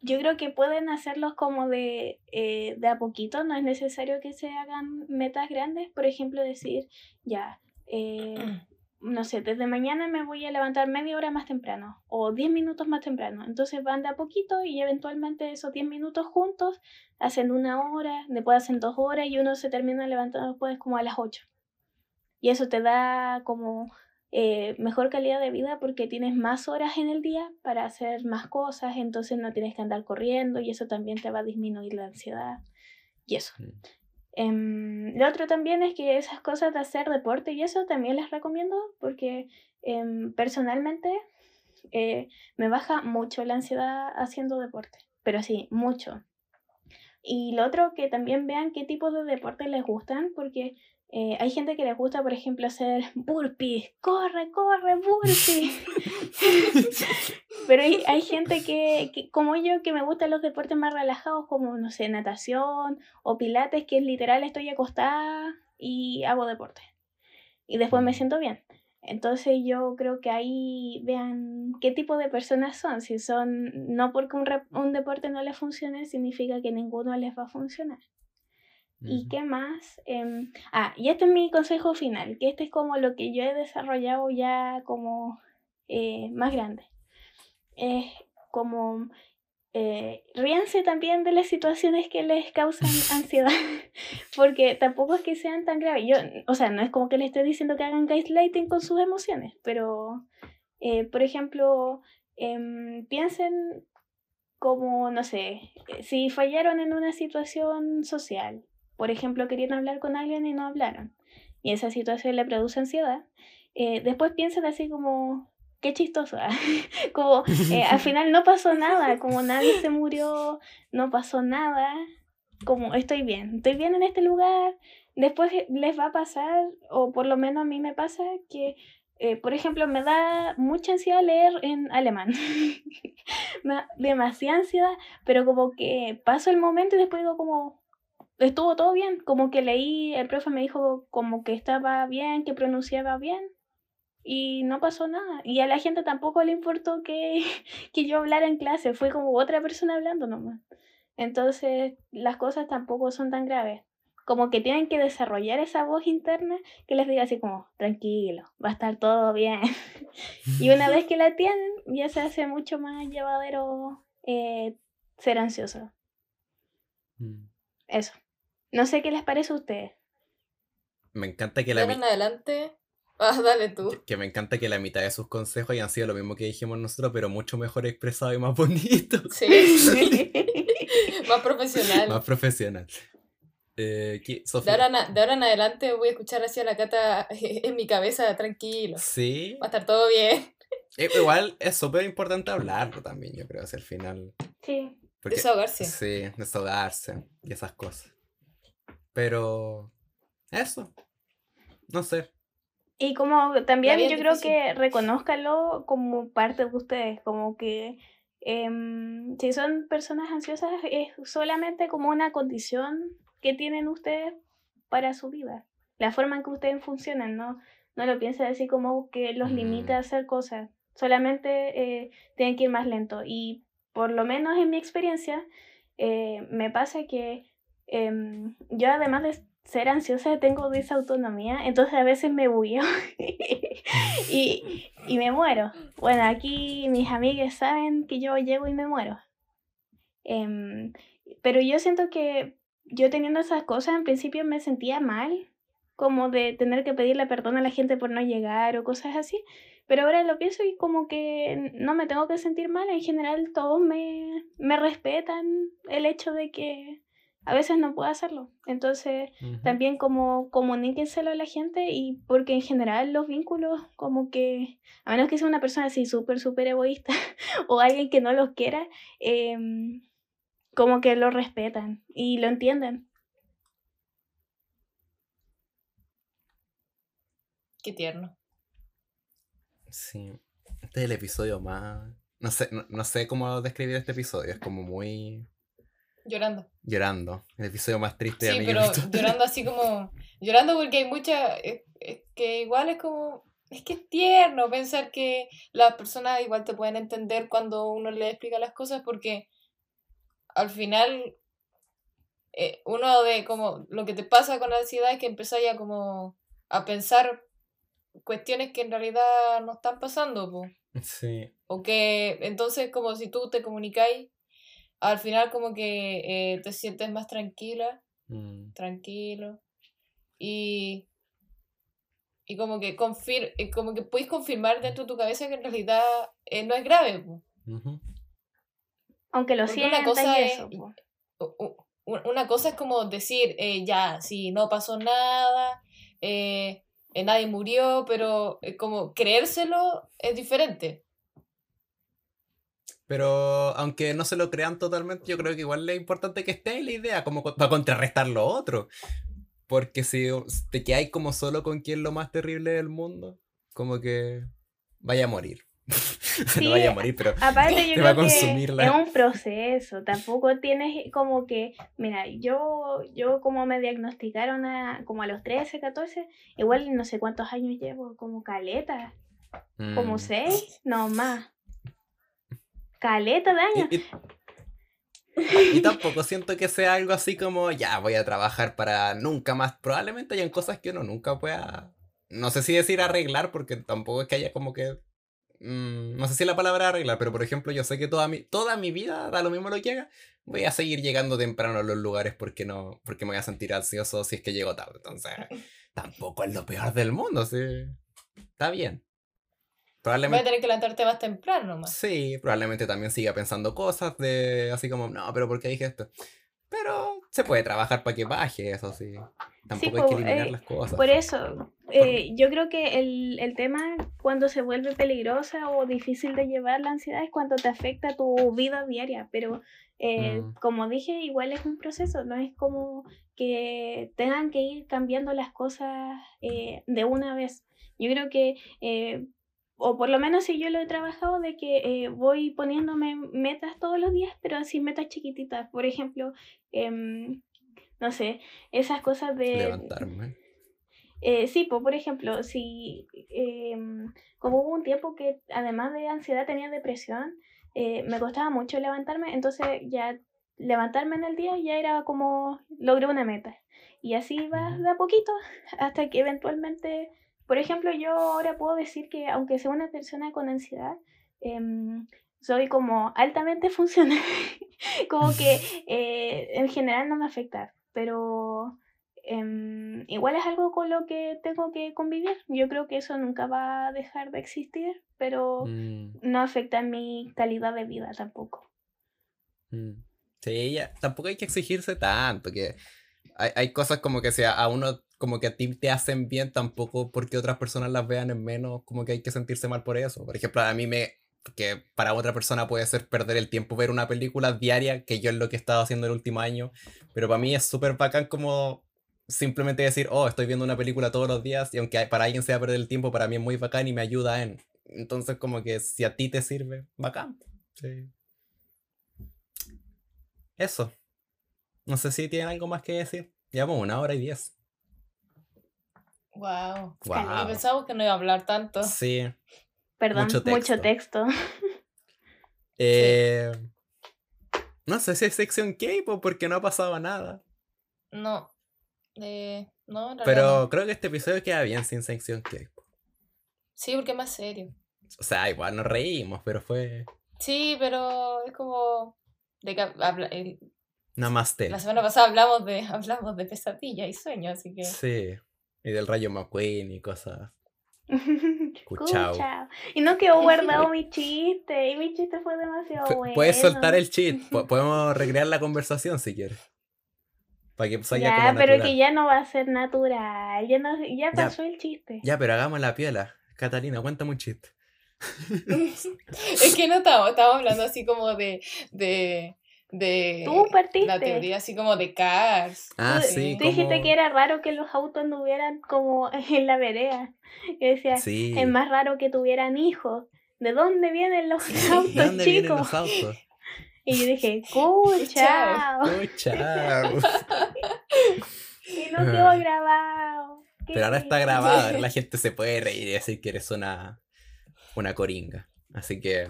yo creo que pueden hacerlos como de, eh, de a poquito, no es necesario que se hagan metas grandes, por ejemplo, decir, ya, eh, no sé, desde mañana me voy a levantar media hora más temprano o diez minutos más temprano. Entonces van de a poquito y eventualmente esos diez minutos juntos hacen una hora, después hacen dos horas y uno se termina levantando después como a las ocho. Y eso te da como eh, mejor calidad de vida porque tienes más horas en el día para hacer más cosas, entonces no tienes que andar corriendo y eso también te va a disminuir la ansiedad y eso. Em, lo otro también es que esas cosas de hacer deporte y eso también les recomiendo porque em, personalmente eh, me baja mucho la ansiedad haciendo deporte, pero sí, mucho. Y lo otro que también vean qué tipo de deporte les gustan porque eh, hay gente que le gusta, por ejemplo, hacer burpees. Corre, corre, burpees. Pero hay, gente que, como yo, que me gustan los deportes más relajados, como, no sé, natación o pilates, que es literal estoy acostada y hago deporte. Y después me mm. siento bien. Entonces yo creo que ahí vean qué tipo de personas son. Si son, no porque un, un deporte no les funcione, significa que ninguno les va a funcionar. ¿Y qué más? Em, ah, y este es mi consejo final, que este es como lo que yo he desarrollado ya como eh, más grande. Es como eh, ríanse también de las situaciones que les causan ansiedad, porque tampoco es que sean tan graves. Yo, o sea, no es como que les esté diciendo que hagan gaslighting con sus emociones, pero, eh, por ejemplo, em, piensen como, no sé, si fallaron en una situación social por ejemplo, querían hablar con alguien y no hablaron, y esa situación le produce ansiedad, eh, después piensan así como, qué chistoso, ¿ah? como eh, al final no pasó nada, como nadie se murió, no pasó nada, como estoy bien, estoy bien en este lugar, después les va a pasar, o por lo menos a mí me pasa, que eh, por ejemplo, me da mucha ansiedad leer en alemán. me da demasiada ansiedad, pero como que paso el momento y después digo como, estuvo todo bien, como que leí, el profe me dijo como que estaba bien, que pronunciaba bien y no pasó nada. Y a la gente tampoco le importó que, que yo hablara en clase, fue como otra persona hablando nomás. Entonces las cosas tampoco son tan graves. Como que tienen que desarrollar esa voz interna que les diga así como, tranquilo, va a estar todo bien. y una vez que la tienen, ya se hace mucho más llevadero eh, ser ansioso. Mm. Eso. No sé qué les parece a ustedes. Me encanta que la... en adelante... Ah, dale tú. Que, que me encanta que la mitad de sus consejos hayan sido lo mismo que dijimos nosotros, pero mucho mejor expresado y más bonito. Sí. Más profesional. más profesional. Eh, ¿qué- De ahora, en a- de ahora en adelante voy a escuchar así a la cata en mi cabeza, tranquilo. Sí. Va a estar todo bien. Eh, Igual es súper importante hablarlo también, yo creo, hacia el final. Sí. Porque, Desahogarse. Sí, desahogarse y esas cosas. Pero eso. No sé. Y como también yo creo que reconózcalo como parte de ustedes, como que em, si son personas ansiosas es solamente como una condición que tienen ustedes para su vida, la forma en que ustedes funcionan, ¿no? No lo piensen así como que los limita Mm. a hacer cosas, solamente eh, tienen que ir más lento. Y por lo menos en mi experiencia, eh, me pasa que em, yo además de ser ansiosa tengo disautonomía, entonces a veces me bulleo y, y me muero. Bueno, aquí mis amigas saben que yo llego y me muero. Em, pero yo siento que yo teniendo esas cosas en principio me sentía mal, como de tener que pedirle perdón a la gente por no llegar o cosas así. Pero ahora lo pienso y como que no me tengo que sentir mal. En general todos me, me respetan el hecho de que a veces no puedo hacerlo. Entonces también como comuníquenselo a la gente y porque en general los vínculos como que, a menos que sea una persona así súper, súper egoísta o alguien que no los quiera, em, como que lo respetan y lo entienden. Qué tierno. Sí. Este es el episodio más. No sé, no, no sé cómo describir este episodio. Es como muy. Llorando. Llorando. El episodio más triste de Sí, mi pero llorando así como. Llorando porque hay mucha. Es, es que igual es como. Es que es tierno pensar que las personas igual te pueden entender cuando uno le explica las cosas porque al final eh, uno de como lo que te pasa con la ansiedad es que empezás ya como a pensar cuestiones que en realidad no están pasando, po. Sí. O que entonces como si tú te comunicáis, al final como que eh, te sientes más tranquila Mm. tranquilo. Y, y como que confir eh, como que puedes confirmar dentro de tu cabeza que en realidad eh, no es grave. po. Aunque lo Porque una sientas cosa y es- eso. u- Una cosa es como decir, eh, ya, si no pasó nada, eh, eh, nadie murió, pero eh, como creérselo es diferente. Pero aunque no se lo crean totalmente, yo creo que igual es importante que esté la idea, como co- para contrarrestar lo otro. Porque si te quedáis como solo con quien lo más terrible del mundo, como que vaya a morir. Sí, no vaya a morir, pero Aparte yo Te va a creo que consumir la- es un proceso, tampoco tienes como que, mira, yo, yo como me diagnosticaron a, como a los 13, 14, igual no sé cuántos años llevo, como caleta, como mm, 6, no más. Caleta de años. Y, y- y tampoco siento que sea algo así como, ya voy a trabajar para nunca más. Probablemente hayan cosas que uno nunca pueda, no sé si decir arreglar, porque tampoco es que haya como que, mm, no sé si la palabra arreglar, pero por ejemplo yo sé que toda mi, toda mi vida, da lo mismo lo que haga, voy a seguir llegando temprano a los lugares porque no, porque me voy a sentir ansioso si es que llego tarde. Entonces, tampoco es lo peor del mundo, sí. Está bien. Voy a Probablemente... tener que levantarte más temprano nomás. Sí, probablemente también siga pensando cosas de así como, no, pero ¿por qué dije esto? Pero se puede trabajar para que baje eso, sí. Tampoco hay po, que eliminar eh, las cosas. Por eso, eh, yo creo que el, el tema cuando se vuelve peligrosa o difícil de llevar la ansiedad es cuando te afecta tu vida diaria, pero eh, Mm. como dije, igual es un proceso, no es como que tengan que ir cambiando las cosas eh, de una vez. Yo creo que, eh, o por lo menos si yo lo he trabajado, de que eh, voy poniéndome metas todos los días, pero así metas chiquititas. Por ejemplo, em, no sé, esas cosas de... Levantarme. Eh, sí, pues, por ejemplo, si em, como hubo un tiempo que además de ansiedad tenía depresión, eh, me costaba mucho levantarme, entonces ya levantarme en el día ya era como logré una meta. Y así va Ujú. de a poquito hasta que eventualmente, por ejemplo, yo ahora puedo decir que aunque sea una persona con ansiedad, em, soy como altamente funcional, como que eh, en general no me afecta, pero em, igual es algo con lo que tengo que convivir. Yo creo que eso nunca va a dejar de existir, pero Mm, no afecta mi calidad de vida tampoco. mm. Sí, ya, tampoco hay que exigirse tanto, que hay, hay cosas como que sea a uno, como que a ti te hacen bien, tampoco porque otras personas las vean en menos, como que hay que sentirse mal por eso. Por ejemplo, a mí me, que para otra persona puede ser perder el tiempo ver una película diaria, que yo es lo que he estado haciendo el último año, pero para mí es súper bacán como simplemente decir, oh, estoy viendo una película todos los días, y aunque para alguien sea perder el tiempo, para mí es muy bacán y me ayuda en. Entonces, como que si a ti te sirve, bacán. Sí. Eso. No sé si tienen algo más que decir. Llevamos una hora y diez. Wow. Wow. Pensamos que no iba a hablar tanto. Sí. Perdón, Mucho mucho texto. Eh, No sé si es sección K-pop porque no ha pasado nada. No. Eh, no, en Pero no. creo que este episodio queda bien sin sección K-pop. Sí, porque es más serio. O sea, igual nos reímos, pero fue Sí, pero es como. De que habla- el- Namaste. la semana pasada hablamos de, hablamos de pesadilla y sueño, así que. Sí. Y del rayo McQueen y cosas. Cuchao. Y no quedó guardado mi chiste. Y mi chiste fue demasiado bueno. Puedes soltar el po- Podemos recrear la conversación si quieres. Para que salga Ya, como pero natural. que ya no va a ser natural. Ya, no, ya Ya. pasó el chiste. Ya, pero hagamos la piola. Catalina, cuéntame un chiste. es que no estamos, estamos hablando así como de. de. De Tú partiste. la teoría así como de Cars. Ah, Tú- sí. Tú dijiste que era raro que los autos anduvieran como en la vereda. Yo decía, Sí. es más raro que tuvieran hijos. ¿De dónde vienen los ¿De autos, dónde vienen chicos? los autos? Y yo dije, cuchao. Oh, chao. Y no quedó grabado. Pero ahora está grabado, la gente se puede reír y decir que eres una, una coringa. Así que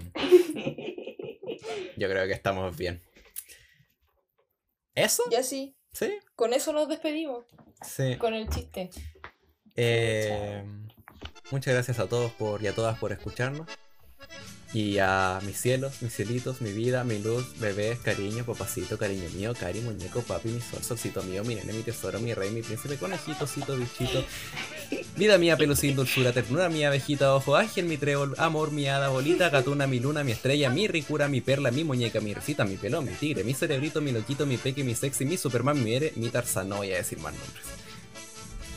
yo creo que estamos bien. ¿Eso? Ya sí, Sí, con eso nos despedimos. sí. Con el chiste. Eh, muchas gracias a todos por, y a todas por escucharnos. Y a mis cielos, mis cielitos, mi vida, mi luz, bebés, cariño, papacito, cariño mío, cari, muñeco, papi, mi sol, solcito mío, mi nene, mi tesoro, mi rey, mi príncipe, conejito, cito, bichito. Vida mía, pelucín, dulzura, ternura, mi abejita, ojo, ángel, mi trébol, amor, mi hada, bolita, gatuna, mi luna, mi estrella, mi ricura, mi perla, mi muñeca, mi recita, mi pelón, mi tigre, mi cerebrito, mi loquito, mi peque, mi sexy, mi superman, mi ere, mi tarzán. No voy a decir más nombres.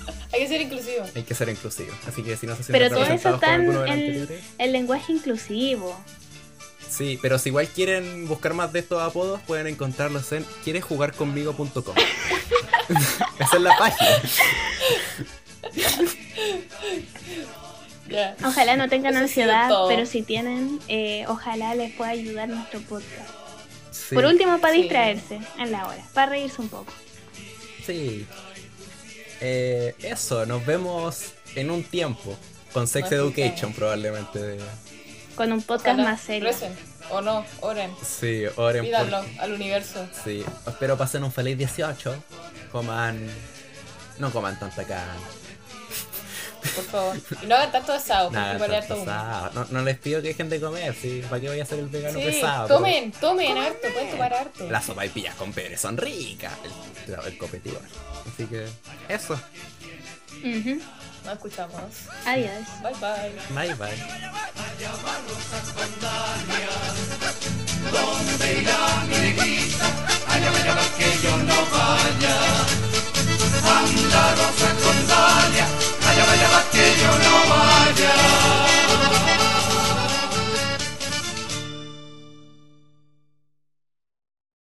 Hay que ser inclusivo. Hay que ser inclusivo. Así que si no se Pero sienten todo eso está en alguno de los el- lenguaje inclusivo. Sí, pero si igual quieren buscar más de estos apodos, pueden encontrarlos en quieresjugarconmigo.com. Esa es la página. Ya. Ojalá no tengan Eso ansiedad, pero si tienen, eh, ojalá les pueda ayudar nuestro podcast. Sí, Por último, para Sí. distraerse en la hora, para reírse un poco. sí. Eh, eso, nos vemos en un tiempo. Con Sex Más Education probablemente. Con un podcast Ojalá más serio. recen, O no, oren. Sí, oren por- Pídanlo al universo. Sí, espero pasen un feliz 18. Coman... No coman tanta carne por favor. Y no hagan tanto asado, Nada, tanto. No, no, les pido que dejen de comer, ¿sí? ¿para qué voy a hacer el vegano pesado? Tomen, tomen, tomen harto, pueden tomar harto. Las sopaipillas con pebre son ricas, el, el. Así que, eso. Uh. Nos escuchamos. Adiós. Bye bye. Bye bye vaya, que yo no vaya.